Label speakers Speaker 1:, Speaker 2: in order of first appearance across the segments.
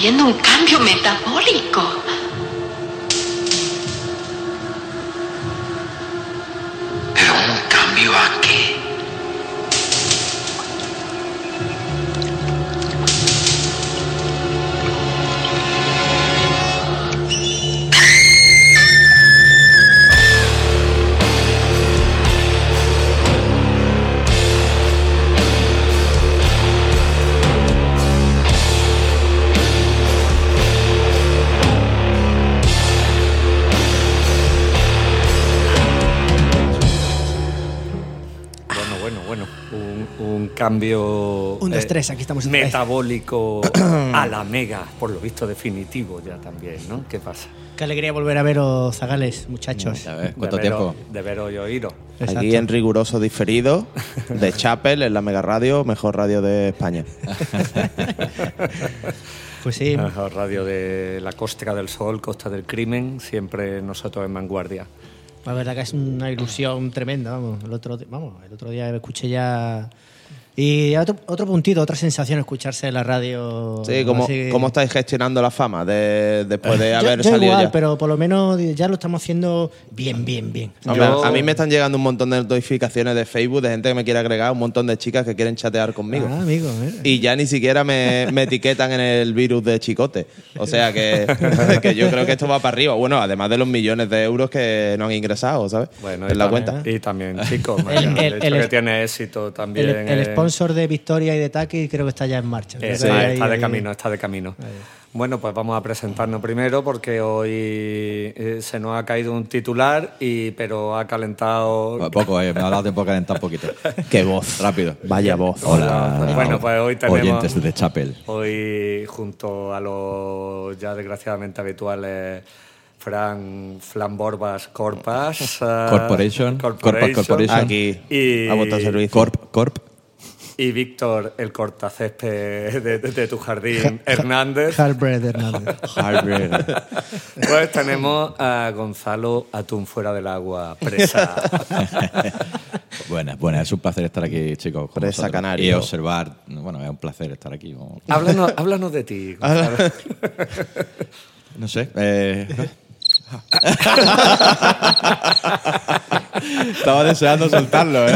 Speaker 1: habiendo un cambio metabólico.
Speaker 2: Cambio.
Speaker 3: Un,
Speaker 4: dos,
Speaker 3: eh,
Speaker 4: tres, aquí estamos.
Speaker 3: Metabólico a la mega, por lo visto definitivo ya también, ¿no? ¿Qué pasa?
Speaker 4: Qué alegría volver a veros, Zagales, muchachos.
Speaker 5: A ver, ¿cuánto
Speaker 3: de
Speaker 5: tiempo?
Speaker 3: veros- De veros y oíros.
Speaker 4: Exacto.
Speaker 6: Aquí en riguroso diferido de Chapel, en la Mega Radio, mejor radio de España.
Speaker 4: Pues sí,
Speaker 3: La radio de la Costa del Sol, Costa del Crimen, siempre nosotros en vanguardia.
Speaker 4: la verdad que es una ilusión tremenda, vamos. El otro, vamos, el otro día escuché ya... Y otro, otro puntito, otra sensación escucharse en la radio.
Speaker 6: Sí, ¿cómo,
Speaker 4: así-
Speaker 6: ¿cómo estáis gestionando la fama de- después de
Speaker 4: Yo-
Speaker 6: haber
Speaker 4: yo
Speaker 6: salido
Speaker 4: igual,
Speaker 6: ya?
Speaker 4: pero por lo menos ya lo estamos haciendo bien, bien, bien.
Speaker 6: Hombre,
Speaker 3: Yo-
Speaker 6: A mí me están llegando un montón de notificaciones de Facebook de gente que me quiere agregar, un montón de chicas que quieren chatear conmigo.
Speaker 4: Ah, amigo, mira.
Speaker 6: Y ya ni siquiera me, me etiquetan en el virus de chicote. O sea que, que yo creo que esto va para arriba. Bueno, además de los millones de euros que no han ingresado, ¿sabes?
Speaker 3: Bueno,
Speaker 6: en
Speaker 3: y
Speaker 6: la
Speaker 3: también-
Speaker 6: cuenta.
Speaker 3: Y también, chicos,
Speaker 4: El-
Speaker 3: el,
Speaker 4: el-
Speaker 3: hecho
Speaker 4: el-
Speaker 3: que tiene éxito también.
Speaker 4: El, el
Speaker 3: eh,
Speaker 4: sponsor de Victoria y de Taki creo que está ya en marcha.
Speaker 3: Eh,
Speaker 4: que
Speaker 3: está,
Speaker 4: ahí-
Speaker 3: está de
Speaker 4: ahí-
Speaker 3: camino, está de camino. Bueno, pues vamos a presentarnos primero porque hoy eh, se nos ha caído un titular, y, pero ha calentado.
Speaker 5: Poco, eh, me ha dado tiempo a calentar un poquito.
Speaker 6: Qué voz.
Speaker 5: Rápido.
Speaker 6: Vaya voz.
Speaker 5: Hola.
Speaker 3: Bueno, pues hoy tenemos-
Speaker 5: Oyentes de Chapel.
Speaker 3: Hoy, junto a los ya desgraciadamente habituales Fran Flamborbas Corpas,
Speaker 5: Corporation, Corpa Corporation.
Speaker 6: Aquí,
Speaker 3: y,
Speaker 6: a servicio.
Speaker 5: Corp, Corp.
Speaker 3: y Víctor, el cortacésped de, de- de tu jardín, Hernández.
Speaker 4: Halbred Hernández.
Speaker 5: Harvard.
Speaker 3: Pues tenemos a Gonzalo Atún fuera del agua, presa.
Speaker 5: Buenas, buenas. Es un placer estar aquí, chicos. con
Speaker 6: Presa
Speaker 5: vosotros.
Speaker 6: canario.
Speaker 5: Y observar. Bueno, es un placer estar aquí.
Speaker 3: háblanos, háblanos de ti, Gonzalo.
Speaker 5: No sé. eh, Estaba deseando soltarlo, ¿eh?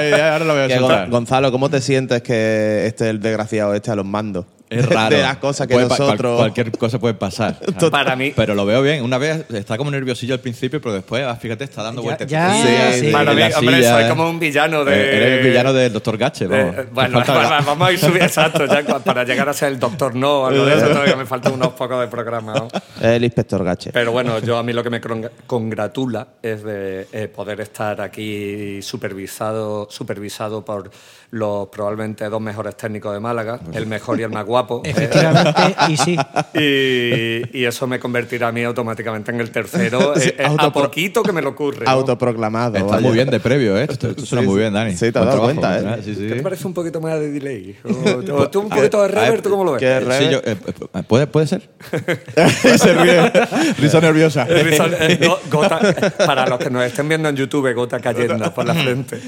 Speaker 5: Eh, eh, ahora lo voy a soltar.
Speaker 6: Gon- Gonzalo, ¿cómo te sientes que esté el desgraciado este a los mandos?
Speaker 5: Es raro.
Speaker 6: De las cosas que
Speaker 5: Puede pa- cual-
Speaker 6: nosotros...
Speaker 5: cualquier cosa puede pasar.
Speaker 3: Para mí,
Speaker 5: Pero lo veo bien. Una vez está como nerviosillo al principio, pero después, ah, fíjate, está dando vueltas.
Speaker 4: ya,
Speaker 6: Sí,
Speaker 4: sí.
Speaker 3: para mí, hombre, soy
Speaker 5: eh.
Speaker 3: como un villano de.
Speaker 5: Eh, Eres el villano del Doctor Gache,
Speaker 3: de-
Speaker 5: vamos.
Speaker 3: bueno,
Speaker 5: falta-
Speaker 3: vamos a ir subiendo, exacto, ya para llegar a ser el doctor no, algo de eso, todavía me faltan unos pocos de programa. ¿no?
Speaker 6: El inspector Gache.
Speaker 3: Pero bueno, yo a mí lo que me congratula es de eh, poder estar aquí supervisado, supervisado por los probablemente dos mejores técnicos de Málaga, el mejor y el más guapo. eh,
Speaker 4: Efectivamente, y sí.
Speaker 3: y, y eso me convertirá a mí automáticamente en el tercero,
Speaker 6: Sí,
Speaker 3: eh, eh, a poquito que me lo ocurre. ¿no?
Speaker 6: Autoproclamado.
Speaker 5: Está
Speaker 6: vaya.
Speaker 5: muy bien de previo, ¿eh? Esto, esto suena
Speaker 6: Sí,
Speaker 5: muy bien, Dani.
Speaker 6: Sí, te has dado
Speaker 5: trabajo.
Speaker 6: cuenta, ¿eh?
Speaker 5: Ah, Sí, sí.
Speaker 3: ¿Qué te parece un poquito más de delay? O, o tú un poquito de reverb, ¿tú cómo lo ves?
Speaker 6: ¿Qué?
Speaker 5: Eh, sí, yo, eh, eh, ¿puede, ¿Puede ser? Se ríe. Risa nerviosa.
Speaker 3: El risol- eh, no, gota- para los que nos estén viendo en YouTube, gota cayendo por la frente.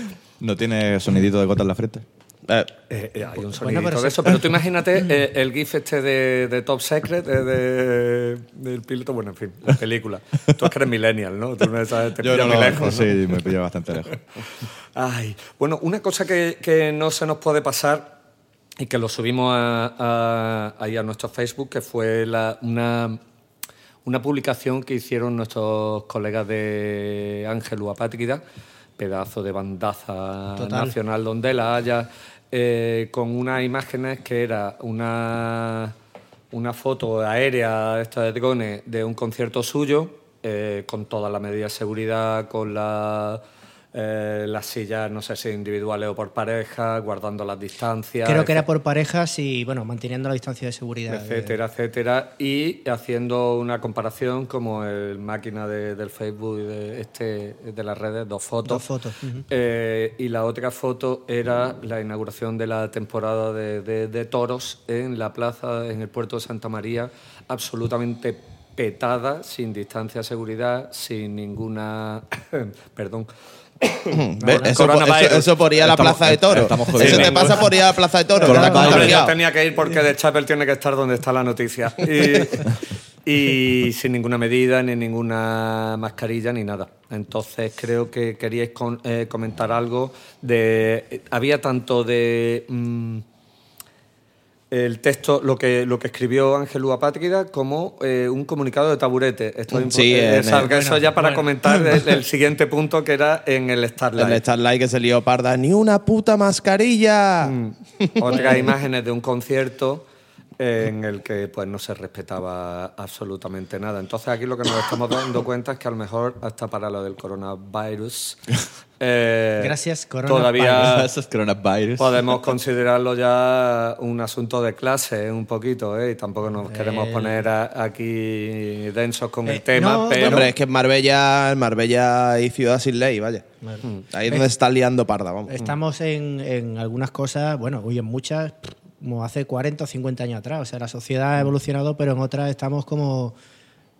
Speaker 5: ¿No tiene sonidito de gota en la frente?
Speaker 6: Eh,
Speaker 3: Eh, eh, hay un
Speaker 4: Bueno,
Speaker 3: sonidito
Speaker 4: pero
Speaker 3: eso, pero tú imagínate eh, el GIF este de, de Top Secret, eh, de- del piloto, bueno, en fin, la película. Tú es que eres millennial, ¿no? Tú no sabes, te pilla muy lejos, ¿no?
Speaker 5: Sí, me pilla bastante lejos.
Speaker 3: Ay, bueno, una cosa que, que no se nos puede pasar y que lo subimos a, a- ahí a nuestro Facebook, que fue la- una, una publicación que hicieron nuestros colegas de Ángel Apátrida, pedazo de bandaza
Speaker 4: Total.
Speaker 3: nacional donde la haya, eh, con unas imágenes que era una, una foto aérea esta de drones de un concierto suyo, eh, con todas las medidas de seguridad, con la eh, las sillas, no sé si individuales o por pareja, guardando las distancias.
Speaker 4: Creo que era por parejas y, bueno, manteniendo la distancia de seguridad.
Speaker 3: Etcétera, etcétera. Y haciendo una comparación como el máquina de- del Facebook de, este, de las redes, dos fotos.
Speaker 4: Dos fotos.
Speaker 3: Eh, y la otra foto era la inauguración de la temporada de toros en la plaza, en el puerto de Santa María, absolutamente petada, sin distancia de seguridad, sin ninguna... Perdón.
Speaker 6: Eso, eso- eso por ir a la
Speaker 5: Estamos-
Speaker 6: plaza de toros.
Speaker 5: estamos
Speaker 6: Eso te pasa por ir a la plaza de toros.
Speaker 3: Yo tenía que ir porque de Chapel tiene que estar donde está la noticia. Y, y sin ninguna medida, ni ninguna mascarilla, ni nada. Entonces creo que queríais con- eh, comentar algo de... Había tanto de... mm, el texto, lo que, lo que escribió Ángel Lua Pátrida, como eh, un comunicado de taburete. Esto es
Speaker 6: Sí,
Speaker 3: impo- eh, que eso ya para comentar el, el siguiente punto que era en el Starlight.
Speaker 6: El Starlight que se lió parda. ¡Ni una puta mascarilla!
Speaker 3: Mm. Otras imágenes de un concierto en el que pues no se respetaba absolutamente nada. Entonces aquí lo que nos estamos dando cuenta es que a lo mejor hasta para lo del coronavirus eh,
Speaker 4: Gracias, coronavirus.
Speaker 3: todavía
Speaker 5: coronavirus.
Speaker 3: podemos considerarlo ya un asunto de clase un poquito ¿eh? y tampoco nos queremos
Speaker 4: El-
Speaker 3: poner a- aquí densos con
Speaker 4: Eh,
Speaker 3: el tema,
Speaker 4: no,
Speaker 3: pero
Speaker 6: Hombre, es que en Marbella, en Marbella hay ciudad sin ley, vaya. Ahí es donde está liando parda, vamos.
Speaker 4: Estamos en, en algunas cosas, bueno, hoy en muchas, como hace 40 o 50 años atrás. O sea, la sociedad ha evolucionado, pero en otras estamos como...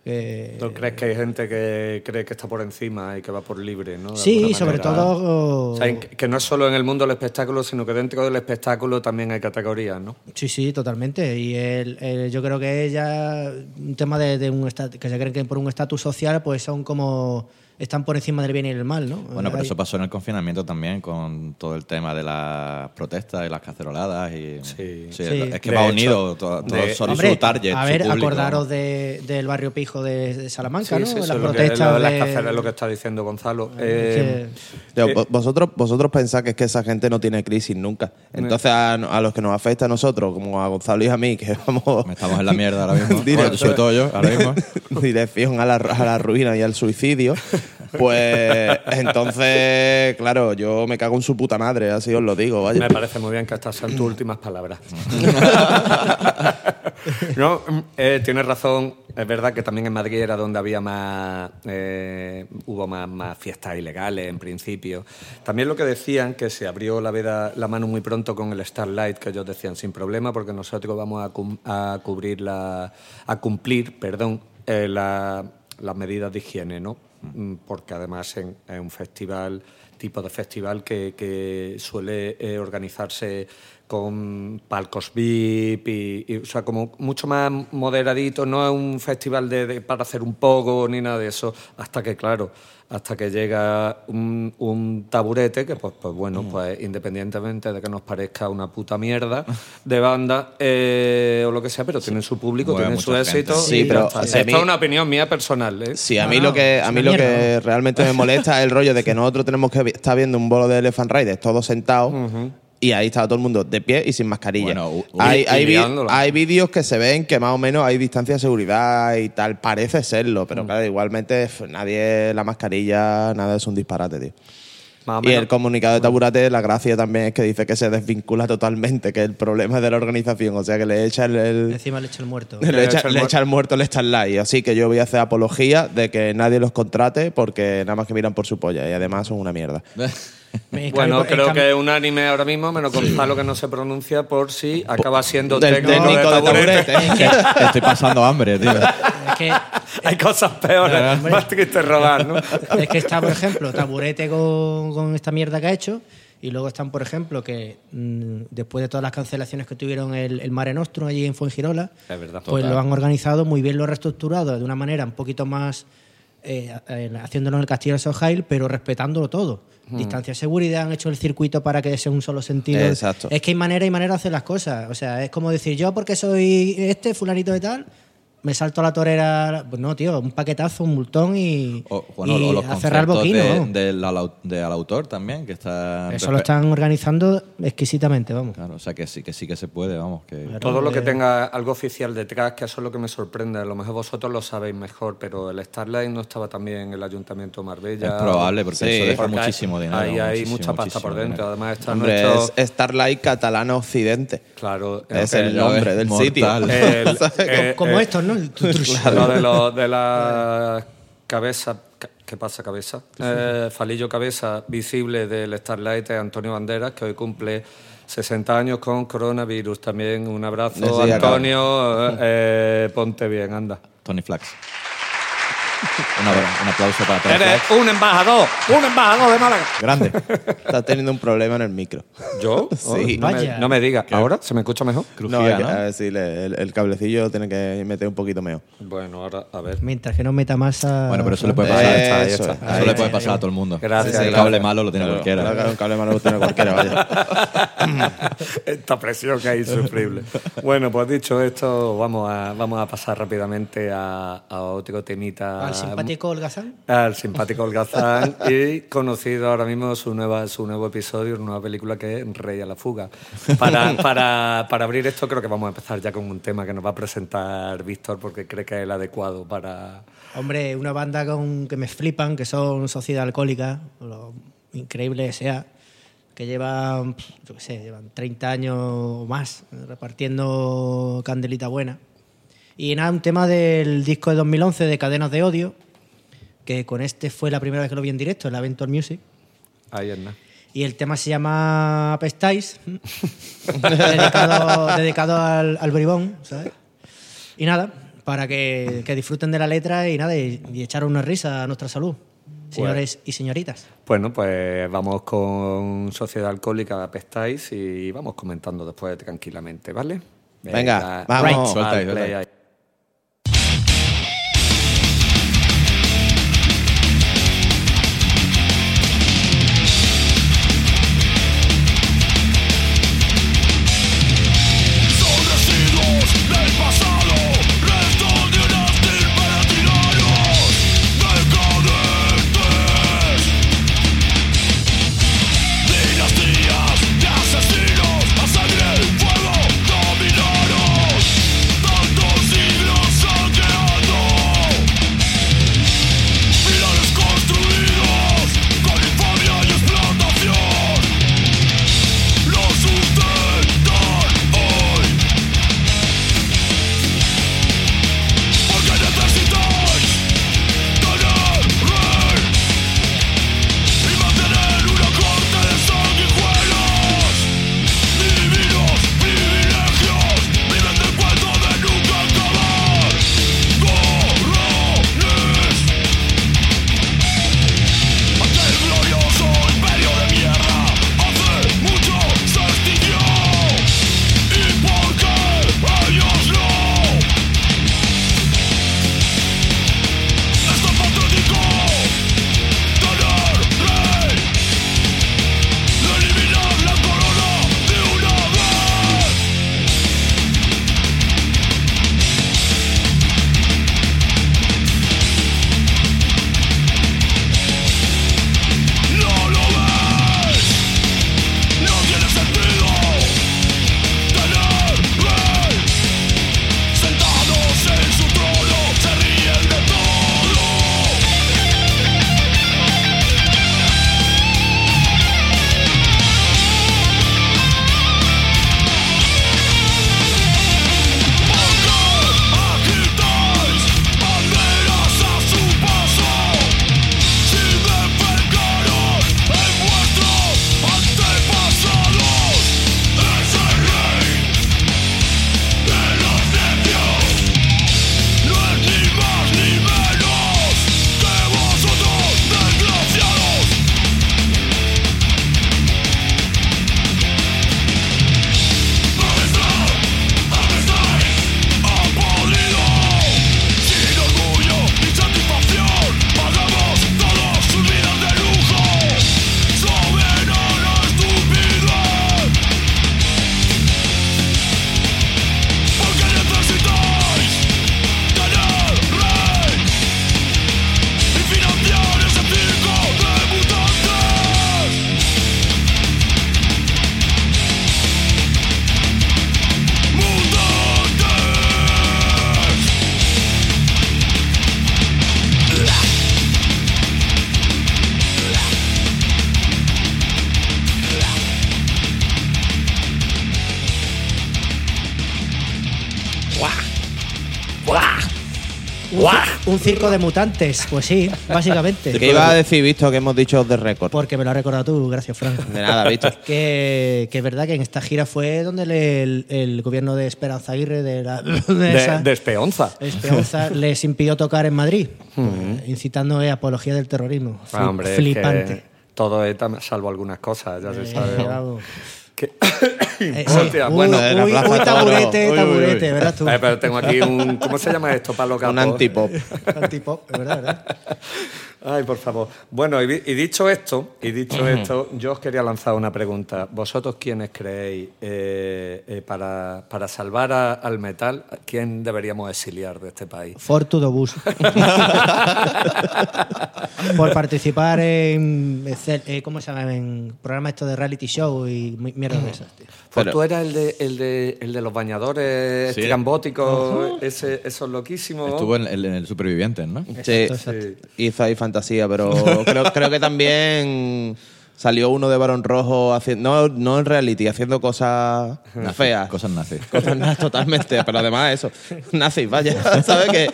Speaker 4: eh,
Speaker 3: ¿tú crees que hay gente que cree que está por encima y que va por libre? ¿no? De
Speaker 4: sí, sobre todo...
Speaker 3: O sea, que no es solo en el mundo del espectáculo, sino que dentro del espectáculo también hay categorías, ¿no?
Speaker 4: Sí, sí, totalmente. Y el, el- yo creo que es ya un tema de, de un que se creen que por un estatus social, pues son como están por encima del bien y del mal, ¿no?
Speaker 5: Bueno, pero eso pasó en el confinamiento también con todo el tema de las protestas y las caceroladas. Y,
Speaker 3: Sí.
Speaker 4: Sí.
Speaker 5: Es que
Speaker 3: De
Speaker 5: va
Speaker 3: hecho,
Speaker 5: unido, todo, todo
Speaker 3: de-
Speaker 5: son
Speaker 4: Hombre,
Speaker 5: su target.
Speaker 4: a
Speaker 5: su
Speaker 4: ver,
Speaker 5: público.
Speaker 4: acordaros de- del barrio pijo de, de Salamanca, ¿no?
Speaker 3: sí,
Speaker 4: Las
Speaker 3: es
Speaker 4: protestas
Speaker 3: lo- las
Speaker 4: de-
Speaker 3: caceras, lo que está diciendo Gonzalo. Eh, eh,
Speaker 6: vo- vosotros, vosotros pensáis que es que esa gente no tiene crisis nunca. Entonces, a, a los que nos afecta a nosotros, como a Gonzalo y a mí, que vamos
Speaker 5: Estamos en la mierda ahora mismo.
Speaker 6: Directo.
Speaker 5: Bueno, sobre todo yo, ahora mismo.
Speaker 6: dirección a la, a la ruina y al suicidio, pues entonces, claro, yo me cago en su puta madre, así os lo digo, vaya.
Speaker 3: me parece muy bien que estas sean tus últimas palabras. no, eh, tienes razón. Es verdad que también en Madrid era donde había más, eh, hubo más, más fiestas ilegales en principio. También lo que decían que se abrió la, veda- la mano muy pronto con el Starlight, que ellos decían sin problema, porque nosotros vamos a, cum- a cubrir la, a cumplir, perdón, eh, la- las medidas de higiene, ¿no? Mm, Porque además es un festival tipo de festival que, que suele eh, organizarse con palcos VIP y, o sea como mucho más moderadito no es un festival de- para hacer un poco ni nada de eso hasta que claro hasta que llega un, un taburete que pues pues bueno pues independientemente de que nos parezca una puta mierda de banda eh, o lo que sea pero tienen su público
Speaker 5: Mueve
Speaker 3: tienen su éxito.
Speaker 6: Sí,
Speaker 3: y
Speaker 6: pero,
Speaker 3: Esto es una opinión mía personal ¿eh?
Speaker 6: Sí, a mí lo que
Speaker 4: es
Speaker 6: a mí lo
Speaker 4: mierda,
Speaker 6: que realmente me molesta es el rollo de que nosotros tenemos que estar viendo un bolo de Elephant Riders todos sentados y ahí estaba todo el mundo de pie y sin mascarilla.
Speaker 5: Bueno, u- u-
Speaker 6: hay
Speaker 3: y
Speaker 6: hay, vi-
Speaker 3: liándola.
Speaker 6: hay vídeos que se ven que más o menos hay distancia de seguridad y tal, parece serlo, pero claro, igualmente f- nadie la mascarilla, nada es un disparate, tío.
Speaker 3: Más o
Speaker 6: Y
Speaker 3: menos.
Speaker 6: el comunicado de Taburate, la gracia también es que dice que se desvincula totalmente, que el problema es de la organización, o sea que le echa el- el,
Speaker 4: Encima le echa el muerto.
Speaker 6: le, echa,
Speaker 3: echa el
Speaker 6: le
Speaker 3: muer-
Speaker 6: echa el muerto el Starlight. Así que yo voy a hacer apología de que nadie los contrate porque nada más que miran por su polla y además son una mierda.
Speaker 4: En
Speaker 3: Bueno,
Speaker 4: en
Speaker 3: creo
Speaker 4: cambio-
Speaker 3: que es unánime ahora mismo, menos Gonzalo que no se pronuncia por si acaba siendo
Speaker 6: Del
Speaker 3: técnico,
Speaker 6: técnico
Speaker 3: de
Speaker 6: de
Speaker 3: taburete.
Speaker 6: taburete.
Speaker 5: Estoy pasando hambre, tío.
Speaker 4: Es que,
Speaker 3: Hay cosas peores, más triste robar, ¿no?
Speaker 4: es que está, por ejemplo, Taburete con, con esta mierda que ha hecho. Y luego están, por ejemplo, que mm, después de todas las cancelaciones que tuvieron el, el Mare Nostrum allí en Fuengirola,
Speaker 3: Es verdad.
Speaker 4: pues
Speaker 5: Total.
Speaker 4: lo han organizado muy bien, lo han reestructurado de una manera un poquito más eh, eh, haciéndolo en el Castillo de Sojail, pero respetándolo todo. Distancia de seguridad, han hecho el circuito para que sea un solo sentido.
Speaker 6: Exacto.
Speaker 4: Es que hay manera y manera de hacer las cosas. O sea, es como decir, yo porque soy este, fulanito de tal, me salto a la torera. Pues no, tío, un paquetazo, un multón y,
Speaker 5: O, bueno,
Speaker 4: y
Speaker 5: o los
Speaker 4: a cerrar el boquino.
Speaker 5: de- al autor también, que está...
Speaker 4: Eso lo están organizando exquisitamente, vamos.
Speaker 5: Claro, o sea que sí que sí que se puede, vamos. Que...
Speaker 3: Todo lo que tenga algo oficial detrás, que eso es lo que me sorprende. A lo mejor vosotros lo sabéis mejor, pero el Starlight no estaba también en el Ayuntamiento de Marbella.
Speaker 5: Es probable, porque
Speaker 6: Sí,
Speaker 5: eso deja
Speaker 3: Porque hay-
Speaker 5: muchísimo dinero.
Speaker 3: Ahí hay
Speaker 5: muchísimo,
Speaker 3: mucha pasta por dentro.
Speaker 5: dinero.
Speaker 3: Además, está
Speaker 6: Hombre,
Speaker 3: nuestro.
Speaker 6: es Starlight Catalana Occidente.
Speaker 3: Claro,
Speaker 6: Es
Speaker 3: el-
Speaker 6: nombre del
Speaker 5: mortal.
Speaker 6: sitio.
Speaker 3: eh,
Speaker 4: Como estos, ¿no?
Speaker 3: Lo de, lo- de la cabeza, ca- ¿qué pasa cabeza? Eh, falillo cabeza visible del Starlight Antonio Banderas, que hoy cumple 60 años con coronavirus también. Un abrazo, Antonio. eh, eh, ponte bien, anda.
Speaker 5: Tony Flax. Un, aplauso para Tony
Speaker 3: Eres un embajador, un embajador de Málaga.
Speaker 5: Grande.
Speaker 6: Está teniendo un problema en el micro.
Speaker 3: ¿Yo?
Speaker 6: Sí.
Speaker 3: no, me,
Speaker 4: Vaya.
Speaker 3: no me digas. ¿Ahora se me escucha mejor?
Speaker 5: Crujía,
Speaker 6: no, hay que-
Speaker 5: ¿no?
Speaker 6: a ver si le- el, el cablecillo lo tiene que meter un poquito mejor.
Speaker 3: Bueno, ahora, a ver.
Speaker 4: Mientras que no meta masa.
Speaker 5: Bueno, pero eso le puede pasar.
Speaker 3: Ahí está, ahí
Speaker 6: eso,
Speaker 3: está.
Speaker 6: ahí
Speaker 5: Eso le
Speaker 6: está.
Speaker 5: puede pasar a todo el mundo.
Speaker 3: Gracias,
Speaker 5: El
Speaker 3: gracias.
Speaker 5: cable malo lo tiene
Speaker 6: Claro,
Speaker 5: cualquiera.
Speaker 6: claro un cable malo lo tiene cualquiera, vaya.
Speaker 3: Esta presión que hay insufrible. bueno, pues dicho esto, vamos a, vamos a pasar rápidamente a, a otro temita.
Speaker 4: Al simpático holgazán.
Speaker 3: Al simpático holgazán y conocido ahora mismo su, nueva, su nuevo episodio, una nueva película que es Rey a la fuga. Para, para, para abrir esto creo que vamos a empezar ya con un tema que nos va a presentar Víctor porque cree que es el adecuado para...
Speaker 4: Hombre, una banda con, que me flipan, que son Sociedad Alcohólica, lo increíble que sea, que llevan, yo qué sé, llevan 30 años o más repartiendo candelita buena. Y nada, un tema del disco de 2011 de Cadenas de Odio, que con este fue la primera vez que lo vi en directo, en la Aventure Music.
Speaker 3: Ahí es nada.
Speaker 4: Y el tema se llama Apestáis, dedicado, dedicado al, al bribón, ¿sabes? Y nada, para que, que disfruten de la letra y nada, y, y echar una risa a nuestra salud, señores y señoritas.
Speaker 3: Bueno, pues vamos con Sociedad Alcohólica Apestáis y vamos comentando después tranquilamente, ¿vale?
Speaker 6: Venga, vamos.
Speaker 3: al
Speaker 5: Suelta
Speaker 7: Un
Speaker 4: circo de mutantes, pues sí, básicamente.
Speaker 6: ¿Qué iba a decir, visto que hemos dicho de récord?
Speaker 4: Porque me lo has recordado tú, gracias, Frank.
Speaker 6: De nada, visto.
Speaker 4: Que, que es verdad que en esta gira fue donde le- el, el gobierno de Esperanza Aguirre, de, la, de
Speaker 3: De,
Speaker 4: esa-
Speaker 3: de Espeonza.
Speaker 4: Esperanza, les impidió tocar en Madrid, incitando a apología del terrorismo.
Speaker 3: Ah,
Speaker 4: Fli-
Speaker 3: hombre, es
Speaker 4: Flipante.
Speaker 3: que todo es salvo algunas cosas, ya se
Speaker 4: Eh,
Speaker 3: sabe. Que-
Speaker 4: Eh, Uy,
Speaker 3: bueno,
Speaker 4: uy, uy, taburete,
Speaker 6: Uy, uy,
Speaker 4: taburete, ¿verdad tú?
Speaker 3: Eh, pero tengo aquí un. ¿Cómo se llama esto? Palo capo.
Speaker 6: Un antipop.
Speaker 4: Antipop, es verdad, ¿verdad?
Speaker 3: Ay, por favor. Bueno, y, dicho esto, y dicho esto, yo os quería lanzar una pregunta. ¿Vosotros quiénes creéis eh, eh, para, para salvar a- al metal, quién deberíamos exiliar de este país?
Speaker 4: Fortudo Bus. Por participar en, ¿cómo se llama? En programas estos de reality show y mi- mierdas de esas, tío.
Speaker 3: Pues
Speaker 6: Pero-
Speaker 3: tú eras el de, el de, el de los bañadores
Speaker 5: Sí.
Speaker 3: estrambóticos, ese, esos loquísimos.
Speaker 5: Estuvo en el, en el Supervivientes, ¿no?
Speaker 6: Sí,
Speaker 4: Exacto,
Speaker 6: hizo ahí fantasía, pero creo, creo que también salió uno de Barón Rojo haciendo, no, no en reality, haciendo cosas feas.
Speaker 5: Cosas nazis.
Speaker 6: Cosas nazis totalmente, pero además eso, nazis, vaya, ¿sabes que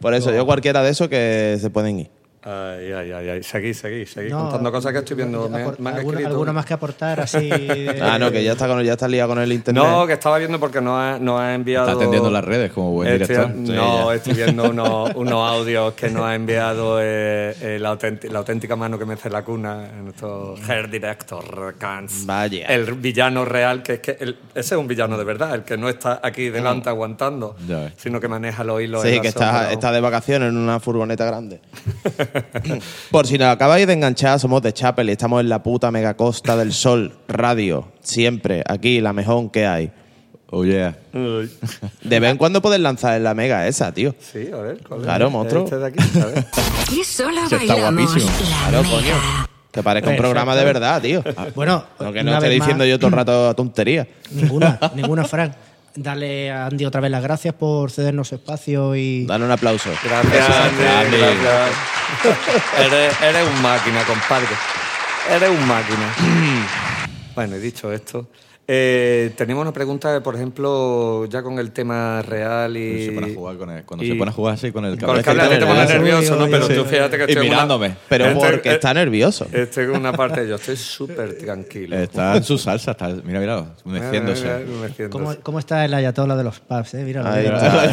Speaker 6: Por eso, yo cualquiera de esos que se pueden ir.
Speaker 3: Ay, ay, ay, ay. Seguí, seguí, seguí
Speaker 4: No,
Speaker 3: contando cosas que estoy viendo. Me, me han
Speaker 4: alguna más que aportar así. de-
Speaker 6: Ah, no, que ya está, con, ya está liado con el internet.
Speaker 3: No, que estaba viendo porque nos ha, nos ha enviado.
Speaker 5: Está atendiendo las redes como buen
Speaker 3: Estoy-
Speaker 5: director.
Speaker 3: no,
Speaker 5: Sí,
Speaker 3: estoy viendo unos, unos audios que nos ha enviado eh, eh, la, auténti- la auténtica mano que mece la cuna, nuestro hair director, Kans.
Speaker 6: Vaya.
Speaker 3: El villano real, que es que el- ese es un villano de verdad, el que no está aquí delante aguantando,
Speaker 5: Ya ves.
Speaker 3: sino que maneja los hilos. en
Speaker 6: Sí, que está,
Speaker 3: ¿no?
Speaker 6: está de vacaciones en una furgoneta grande. Por si nos acabáis de enganchar, somos de Chapel y estamos en la puta mega costa del sol, radio, siempre, aquí, la mejor que hay.
Speaker 5: Oh, yeah.
Speaker 3: Uy.
Speaker 6: De vez en cuando puedes lanzar en la mega esa, tío.
Speaker 3: Sí, a ver. ¿cuál es?
Speaker 6: Claro, monstruo.
Speaker 3: Este de aquí, a ver.
Speaker 1: Y solo
Speaker 5: Sí, está guapísimo.
Speaker 1: la
Speaker 6: Claro,
Speaker 1: mega.
Speaker 6: coño. Que parezca un programa de verdad, tío.
Speaker 4: Bueno,
Speaker 6: No, que no esté diciendo
Speaker 4: más,
Speaker 6: yo todo el rato tontería.
Speaker 4: Ninguna, ninguna, Frank. Dale a Andy otra vez las gracias por cedernos espacio y.
Speaker 6: Dale un aplauso.
Speaker 3: Gracias, Andy,
Speaker 5: Andy.
Speaker 3: gracias. eres, eres un máquina, compadre. Eres un máquina. bueno, y dicho esto, eh, teníamos una pregunta, por ejemplo, ya con el tema real y...
Speaker 5: Se pone a jugar con el- cuando
Speaker 3: y-
Speaker 5: se pone a jugar así con el
Speaker 3: Con el
Speaker 5: cable.
Speaker 3: a ti te pone
Speaker 6: nervioso.
Speaker 3: ¿no? Pero tú fíjate que
Speaker 5: Y
Speaker 3: estoy una-
Speaker 5: mirándome.
Speaker 6: Pero
Speaker 3: Estoy-
Speaker 6: porque está nervioso.
Speaker 3: Estoy en una parte, yo estoy súper tranquilo.
Speaker 5: Está en su salsa. Está, mira, mira, meciéndose.
Speaker 3: Mira, mira, meciéndose.
Speaker 4: ¿Cómo, cómo está el ayatola de los pubs? Eh? Mira,
Speaker 6: Ahí está.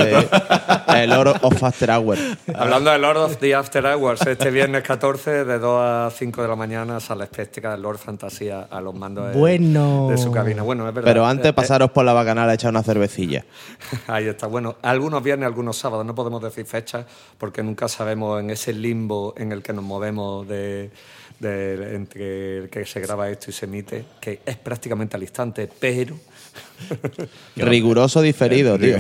Speaker 6: eh, el oro of After Hour.
Speaker 3: Hablando de Lord of the After Hours, este viernes 14 de 2 a 5 de la mañana sale específica del Lord Fantasía a los mandos de,
Speaker 4: Bueno.
Speaker 3: de su cabina. Bueno, es verdad.
Speaker 6: Pero antes
Speaker 3: Eh,
Speaker 6: pasaros por la bacanal a echar una cervecilla.
Speaker 3: Ahí está. Bueno, algunos viernes, algunos sábados. No podemos decir fechas porque nunca sabemos en ese limbo en el que nos movemos de, de- entre el que se graba esto y se emite, que es prácticamente al instante, pero...
Speaker 6: Riguroso diferido, tío.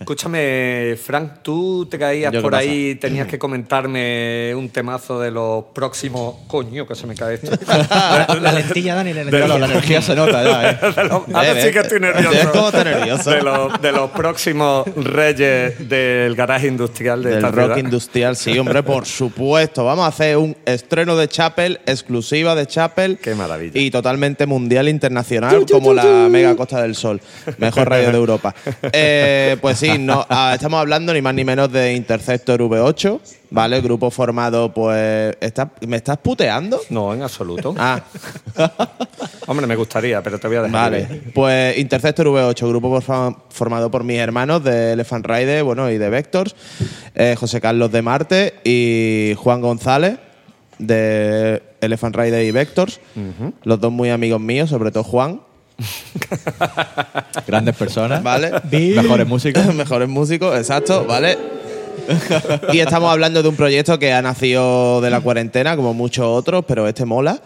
Speaker 3: Escúchame, Frank, tú te caías
Speaker 6: ¿Yo qué
Speaker 3: por
Speaker 6: pasa?
Speaker 3: ahí, tenías que comentarme un temazo de los próximos... Coño, que se me cae esto.
Speaker 4: La lentilla, Dani, la
Speaker 3: De
Speaker 4: lentilla.
Speaker 3: los-
Speaker 5: La energía se nota ya, ¿eh?
Speaker 3: de los- ahora sí que estoy
Speaker 6: ¿ves
Speaker 3: nervioso.
Speaker 6: cómo está nervioso?
Speaker 3: De los, de los próximos reyes del garaje industrial de
Speaker 6: Del
Speaker 3: esta
Speaker 6: rock
Speaker 3: ciudad.
Speaker 6: industrial, sí, hombre, por supuesto. Vamos a hacer un estreno de Chapel, exclusiva de Chapel.
Speaker 3: Qué maravilla.
Speaker 6: Y totalmente mundial, internacional, como la Mega Costa del Sol. Mejor radio de Europa. Eh, pues sí, no, ah, estamos hablando ni más ni menos de Interceptor V8, ¿vale? Grupo formado, pues. ¿está- ¿Me estás puteando?
Speaker 3: No, en absoluto.
Speaker 6: Ah,
Speaker 3: Hombre, me gustaría, pero te voy a dejar.
Speaker 6: Vale, pues Interceptor V8, grupo formado por mis hermanos de Elephant Rider bueno, y de Vectors, eh, José Carlos de Marte y Juan González de Elephant Rider y Vectors, los dos muy amigos míos, sobre todo Juan,
Speaker 5: Grandes personas.
Speaker 6: ¿vale?
Speaker 5: Mejores músicos.
Speaker 6: Mejores músicos, exacto, ¿vale? y estamos hablando de un proyecto que ha nacido de la cuarentena, como muchos otros, pero este mola.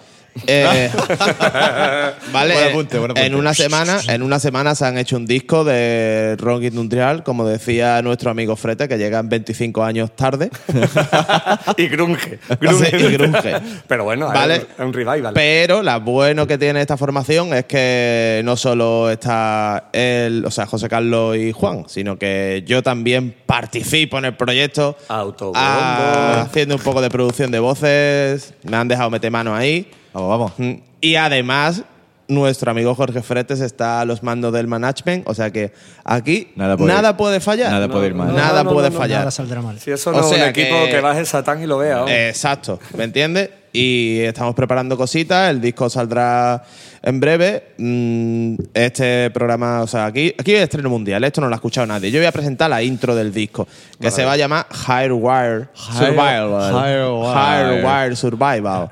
Speaker 6: Eh, vale,
Speaker 5: Buen apunte, buen apunte.
Speaker 6: en una semana, en una semana se han hecho un disco de rock industrial, como decía nuestro amigo Frete, que llegan 25 años tarde.
Speaker 3: y grunge.
Speaker 6: Sí, y grunge.
Speaker 3: Pero bueno,
Speaker 6: Vale.
Speaker 3: es, un, un revival.
Speaker 6: Pero lo bueno que tiene esta formación es que no solo está él, o sea, José Carlos y Juan, sino que yo también participo en el proyecto.
Speaker 3: Autobombo.
Speaker 6: ah, haciendo un poco de producción de voces. Me han dejado meter mano ahí.
Speaker 5: Vamos, vamos.
Speaker 6: Y además, nuestro amigo Jorge Fretes está a los mandos del management, o sea que aquí
Speaker 5: Nada
Speaker 6: nada
Speaker 5: puede-
Speaker 6: fallar.
Speaker 5: nada puede ir mal.
Speaker 6: Nada
Speaker 3: No, no,
Speaker 6: puede
Speaker 3: no, no,
Speaker 6: fallar.
Speaker 4: Nada saldrá mal.
Speaker 3: Si eso
Speaker 6: O
Speaker 3: no es un
Speaker 6: sea
Speaker 3: equipo
Speaker 6: que-
Speaker 3: que, baje Satán y lo vea. vamos.
Speaker 6: Exacto, ¿me entiendes? Y estamos preparando cositas, el disco saldrá en breve. Mm, Este programa, o sea, aquí, aquí hay estreno mundial, esto no lo ha escuchado nadie. Yo voy a presentar la intro del disco, que se va a llamar Hardwire Survival.
Speaker 5: Hardwire.
Speaker 6: Hardwire Survival.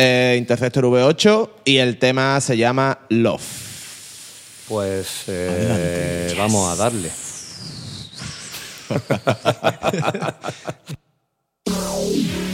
Speaker 6: Eh, Interceptor V8 y el tema se llama Love.
Speaker 3: Pues eh, vamos a darle.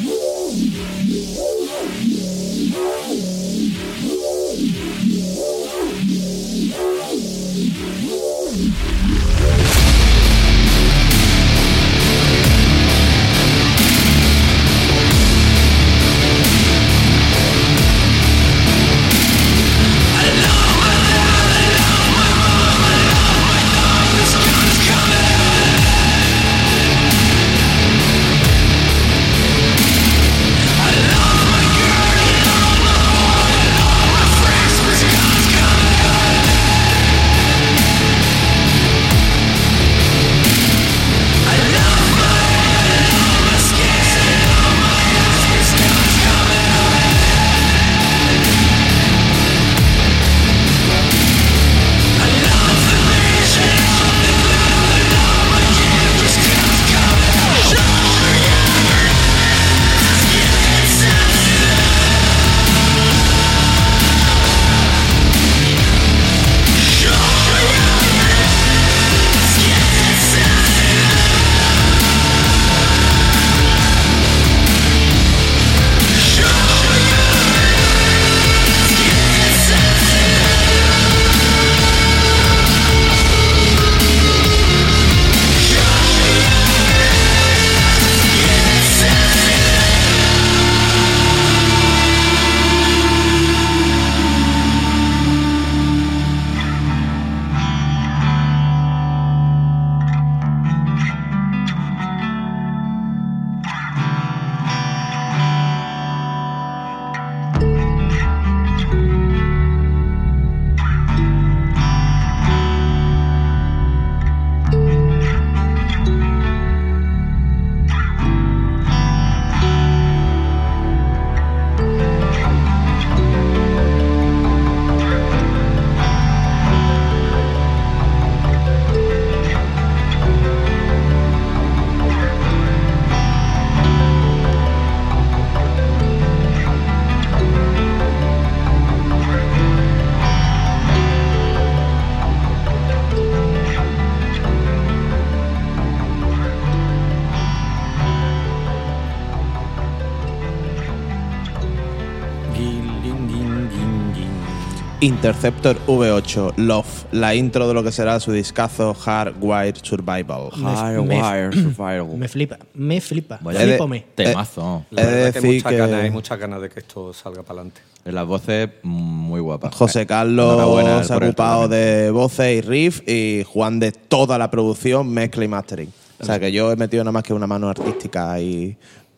Speaker 6: Interceptor V8, Love, la intro de lo que será su discazo Hardwire Survival.
Speaker 5: Hardwire Survival.
Speaker 4: Me flipa, me flipa.
Speaker 5: Vaya
Speaker 6: de-
Speaker 4: Flipome.
Speaker 5: Temazo.
Speaker 3: La verdad que hay muchas
Speaker 6: que-
Speaker 3: ganas, hay muchas ganas de que esto salga para adelante.
Speaker 5: Las voces muy guapas.
Speaker 6: José
Speaker 5: Eh,
Speaker 6: Carlos se ha ocupado de voces y riff y Juan de toda la producción, mezcla y mastering. O sea que yo he metido nada más que una mano artística ahí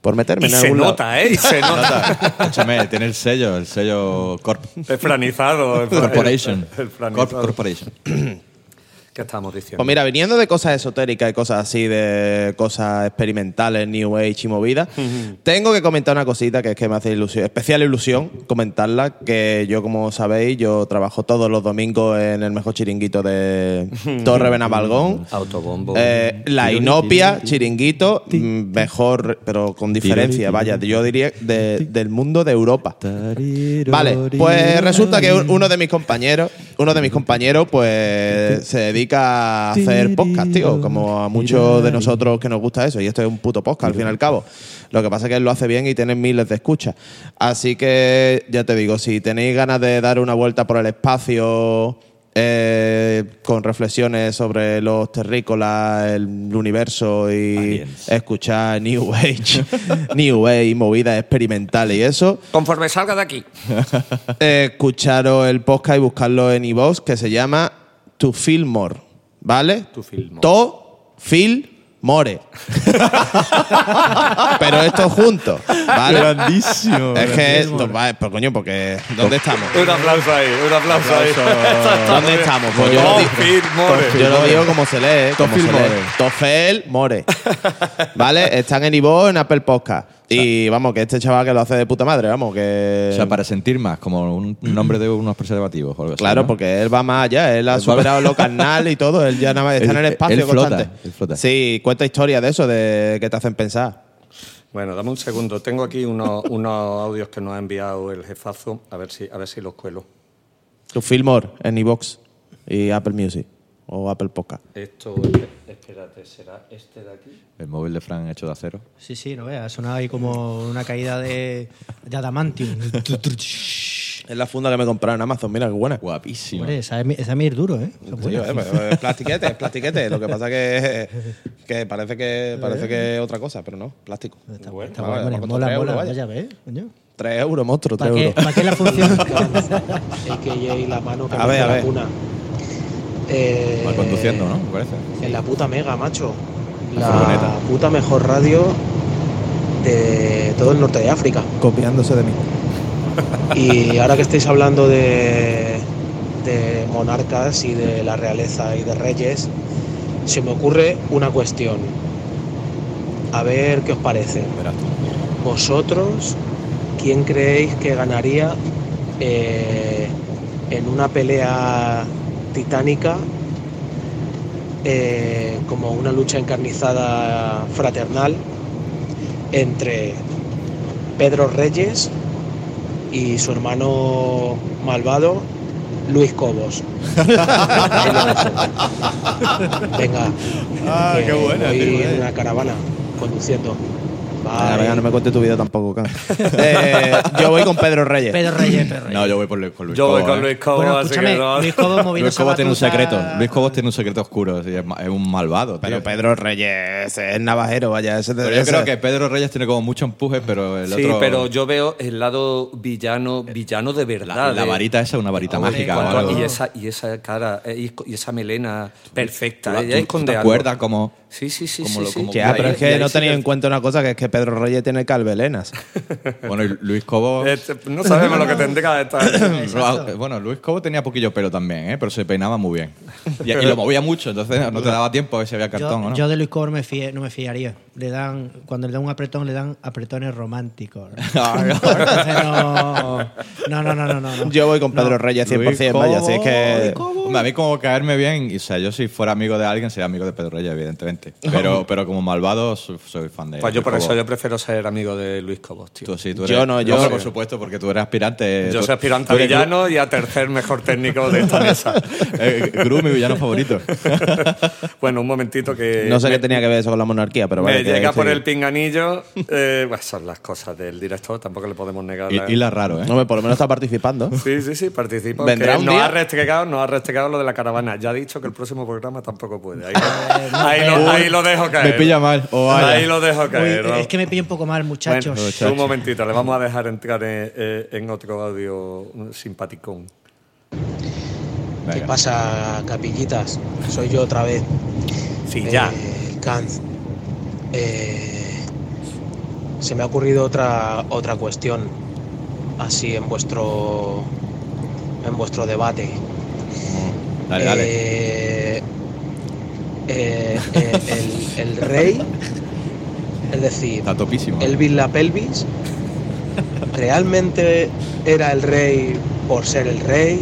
Speaker 6: por meterme
Speaker 3: Y
Speaker 6: en
Speaker 3: se
Speaker 6: algún lado.
Speaker 3: nota, ¿eh? Y se nota.
Speaker 5: Escúchame, tiene el sello, el sello Corp.
Speaker 3: Es franizado. el
Speaker 5: Corporation.
Speaker 3: El, el
Speaker 5: Corp
Speaker 3: franizado.
Speaker 5: Corporation.
Speaker 3: ¿Qué estamos diciendo?
Speaker 6: Pues mira, viniendo de cosas esotéricas y cosas así, de cosas experimentales, New Age y movidas, tengo que comentar una cosita que es que me hace ilusión, especial ilusión comentarla, que yo, como sabéis, yo trabajo todos los domingos en el mejor chiringuito de Torre Benavalgón.
Speaker 3: Autobombo.
Speaker 6: Eh, la Inopia, chiringuito, mm, mejor, pero con diferencia, vaya, yo diría de- del mundo de Europa. Vale, pues resulta que un- uno de mis compañeros, uno de mis compañeros, pues se dedica a hacer podcast, tío, como a muchos de nosotros que nos gusta eso, y esto es un puto podcast al fin y al cabo. Lo que pasa es que él lo hace bien y tiene miles de escuchas. Así que ya te digo, si tenéis ganas de dar una vuelta por el espacio eh, con reflexiones sobre los terrícolas, el universo y
Speaker 5: Aliens.
Speaker 6: escuchar New Age, New Age, movidas experimentales y eso,
Speaker 3: Conforme salga de aquí.
Speaker 6: eh, escucharos el podcast y buscarlo en iVoox que se llama To Feel More, ¿vale?
Speaker 3: To Feel More.
Speaker 6: To Feel more. Pero esto juntos, ¿vale?
Speaker 5: Grandísimo.
Speaker 6: Es que, no, vale, pues coño, porque ¿dónde estamos?
Speaker 3: Un aplauso ahí, un aplauso ahí. Esto está
Speaker 6: ¿Dónde estamos? Pues yo lo digo,
Speaker 3: Tofil More.
Speaker 6: yo lo digo como se lee, ¿eh? como
Speaker 5: Tofil
Speaker 6: se lee.
Speaker 5: More.
Speaker 6: Tofel More. ¿Vale? Están en Ivo, en Apple Podcast. Y vamos, que este chaval que lo hace de puta madre, vamos, que.
Speaker 5: O sea, para sentir más, como un nombre de unos preservativos o algo así,
Speaker 6: Claro,
Speaker 5: ¿no?
Speaker 6: porque él va más allá, él ha superado lo carnal y todo, él ya nada más está en el espacio
Speaker 5: él flota,
Speaker 6: constante.
Speaker 5: él flota.
Speaker 6: Sí, cuenta historias de eso, de que te hacen pensar.
Speaker 3: Bueno, dame un segundo. Tengo aquí unos, unos audios que nos ha enviado el jefazo. A ver si, a ver si los cuelo.
Speaker 6: Tu Fillmore en iVox y Apple Music o Apple Podcast.
Speaker 3: Esto, esp- espérate, ¿será este de aquí?
Speaker 5: El móvil de Fran hecho de acero.
Speaker 4: Sí, sí, no veas. Sonaba ahí como una caída de, de adamantium.
Speaker 6: Es la funda que me compraron en Amazon, mira qué buena.
Speaker 5: Guapísimo.
Speaker 4: Hombre, esa es, mi- esa es mi duro, ¿eh? Esa es
Speaker 6: Sí, eh, es plastiquete, es plastiquete. Lo que pasa que, que parece que parece que es otra cosa, pero no, plástico.
Speaker 4: Está,
Speaker 3: Bueno,
Speaker 4: está
Speaker 6: vale, me
Speaker 4: mola,
Speaker 6: tres
Speaker 4: mola.
Speaker 6: euros, vaya.
Speaker 4: ¿ves? Coño.
Speaker 6: Tres euros, monstruo, tres
Speaker 4: ¿Para qué,
Speaker 6: euros.
Speaker 4: ¿Para qué la función?
Speaker 8: AKJ la mano que
Speaker 6: A ver,
Speaker 8: mete
Speaker 6: a
Speaker 8: la
Speaker 6: ver.
Speaker 8: cuna. Eh,
Speaker 5: conduciendo, ¿no? Me parece.
Speaker 8: En la puta mega, macho.
Speaker 5: La
Speaker 8: puta mejor radio de todo el norte de África.
Speaker 6: Copiándose de mí.
Speaker 8: Y ahora que estáis hablando de, de monarcas y de la realeza y de reyes, se me ocurre una cuestión. A ver qué os parece. ¿Vosotros quién creéis que ganaría eh, en una pelea titánica eh, como una lucha encarnizada fraternal entre Pedro Reyes y su hermano malvado Luis Cobos? Venga,
Speaker 6: Ah, qué buena,
Speaker 8: voy
Speaker 6: tío, eh.
Speaker 8: en una caravana conduciendo.
Speaker 6: No me cuentes tu vida tampoco, Can. Eh, yo voy con Pedro Reyes.
Speaker 4: Pedro Reyes, Pedro Reyes.
Speaker 5: No, yo voy por Luis, con Luis
Speaker 3: Yo voy
Speaker 5: Cobos,
Speaker 3: con
Speaker 5: ¿eh?
Speaker 3: Luis Cobo,
Speaker 4: bueno,
Speaker 3: así
Speaker 4: escúchame,
Speaker 3: que no.
Speaker 4: Luis Cobo moviendo
Speaker 5: Luis Cobos tiene un secreto. Luis Cobos tiene un secreto oscuro. sí, es, ma- es un malvado,
Speaker 6: Pero
Speaker 5: tío.
Speaker 6: Pedro Reyes es navajero, vaya. Ese
Speaker 5: Pero yo creo que Pedro Reyes tiene como mucho empuje, pero el
Speaker 3: Sí,
Speaker 5: otro.
Speaker 3: pero yo veo el lado villano, villano de verdad.
Speaker 5: La, la
Speaker 3: de-
Speaker 5: varita esa es una varita
Speaker 3: Hombre,
Speaker 5: mágica. o
Speaker 3: cuanto-
Speaker 5: algo.
Speaker 3: y, esa, y esa cara, eh, y, y esa melena perfecta.
Speaker 5: ¿Tú-
Speaker 3: ella
Speaker 5: tú-
Speaker 3: esconde
Speaker 5: tú te
Speaker 3: algo.
Speaker 5: acuerdas cómo-
Speaker 3: Sí, sí, sí. sí,
Speaker 5: lo-
Speaker 3: sí.
Speaker 5: cómo-
Speaker 6: Ya, pero es que no tenía en cuenta una cosa, que es que Pedro Reyes tiene calvelenas.
Speaker 5: Bueno, y Luis Cobos.
Speaker 3: Este, no sabemos lo que tendrá esta.
Speaker 5: Bueno, Luis Cobo tenía poquillo pelo también, ¿eh? pero se peinaba muy bien. Y, y lo movía mucho, entonces no te daba tiempo a ver si había cartón
Speaker 4: Yo,
Speaker 5: o no.
Speaker 4: yo de Luis Cobos me fie- no me fiaría. Le dan, cuando le dan un apretón, le dan apretones románticos. Entonces no, no, no, no, no, no.
Speaker 6: Yo voy con Pedro
Speaker 4: No.
Speaker 6: Reyes
Speaker 5: Luis
Speaker 6: 100%, vaya, así es que...
Speaker 5: Hombre, a mí como caerme bien, y, o sea, yo si fuera amigo de alguien sería amigo de Pedro Reyes, evidentemente. Pero, pero como malvado soy, soy fan de
Speaker 3: Pues yo por eso
Speaker 5: Cobos.
Speaker 3: Yo prefiero ser amigo de Luis Cobos, tío.
Speaker 5: Tú sí, tú
Speaker 6: Yo no, yo-
Speaker 5: por supuesto, porque tú eres aspirante.
Speaker 3: Yo
Speaker 5: tú-
Speaker 3: soy aspirante a
Speaker 5: eres
Speaker 3: villano y a tercer mejor técnico de esta mesa.
Speaker 5: Gru- eh, Gru, mi villano favorito.
Speaker 3: bueno, un momentito que.
Speaker 6: No sé
Speaker 3: me-
Speaker 6: qué tenía que ver eso con la monarquía, pero
Speaker 3: Me
Speaker 6: vale. que
Speaker 3: llega por el pinganillo. Eh, son las cosas del director, tampoco le podemos negar.
Speaker 5: Y,
Speaker 3: la-
Speaker 5: y la raro, ¿eh?
Speaker 6: Hombre, por lo menos está participando.
Speaker 3: Sí, sí, sí, participo.
Speaker 6: ¿Vendrá un
Speaker 3: nos
Speaker 6: día?
Speaker 3: ha restregado, nos ha restregado lo de la caravana. Ya ha dicho que el próximo programa tampoco puede. Ahí, lo, ahí lo- ahí lo dejo caer.
Speaker 5: Me pilla mal. O vaya.
Speaker 3: Ahí lo dejo caer. ¿no?
Speaker 4: es que me pilla un poco mal, muchachos.
Speaker 3: Bueno, un momentito, le vamos a dejar entrar en, eh, en otro audio simpaticón.
Speaker 8: ¿Qué
Speaker 5: Venga.
Speaker 8: pasa, capillitas? Soy yo otra vez.
Speaker 3: Sí,
Speaker 8: Eh,
Speaker 3: ya.
Speaker 8: Kant. Eh, se me ha ocurrido otra otra cuestión así en vuestro en vuestro debate.
Speaker 5: Dale, dale.
Speaker 8: Eh, eh, eh, el, el rey, es decir,
Speaker 5: Está topísimo.
Speaker 8: Elvis la pelvis, ¿realmente era el rey por ser el rey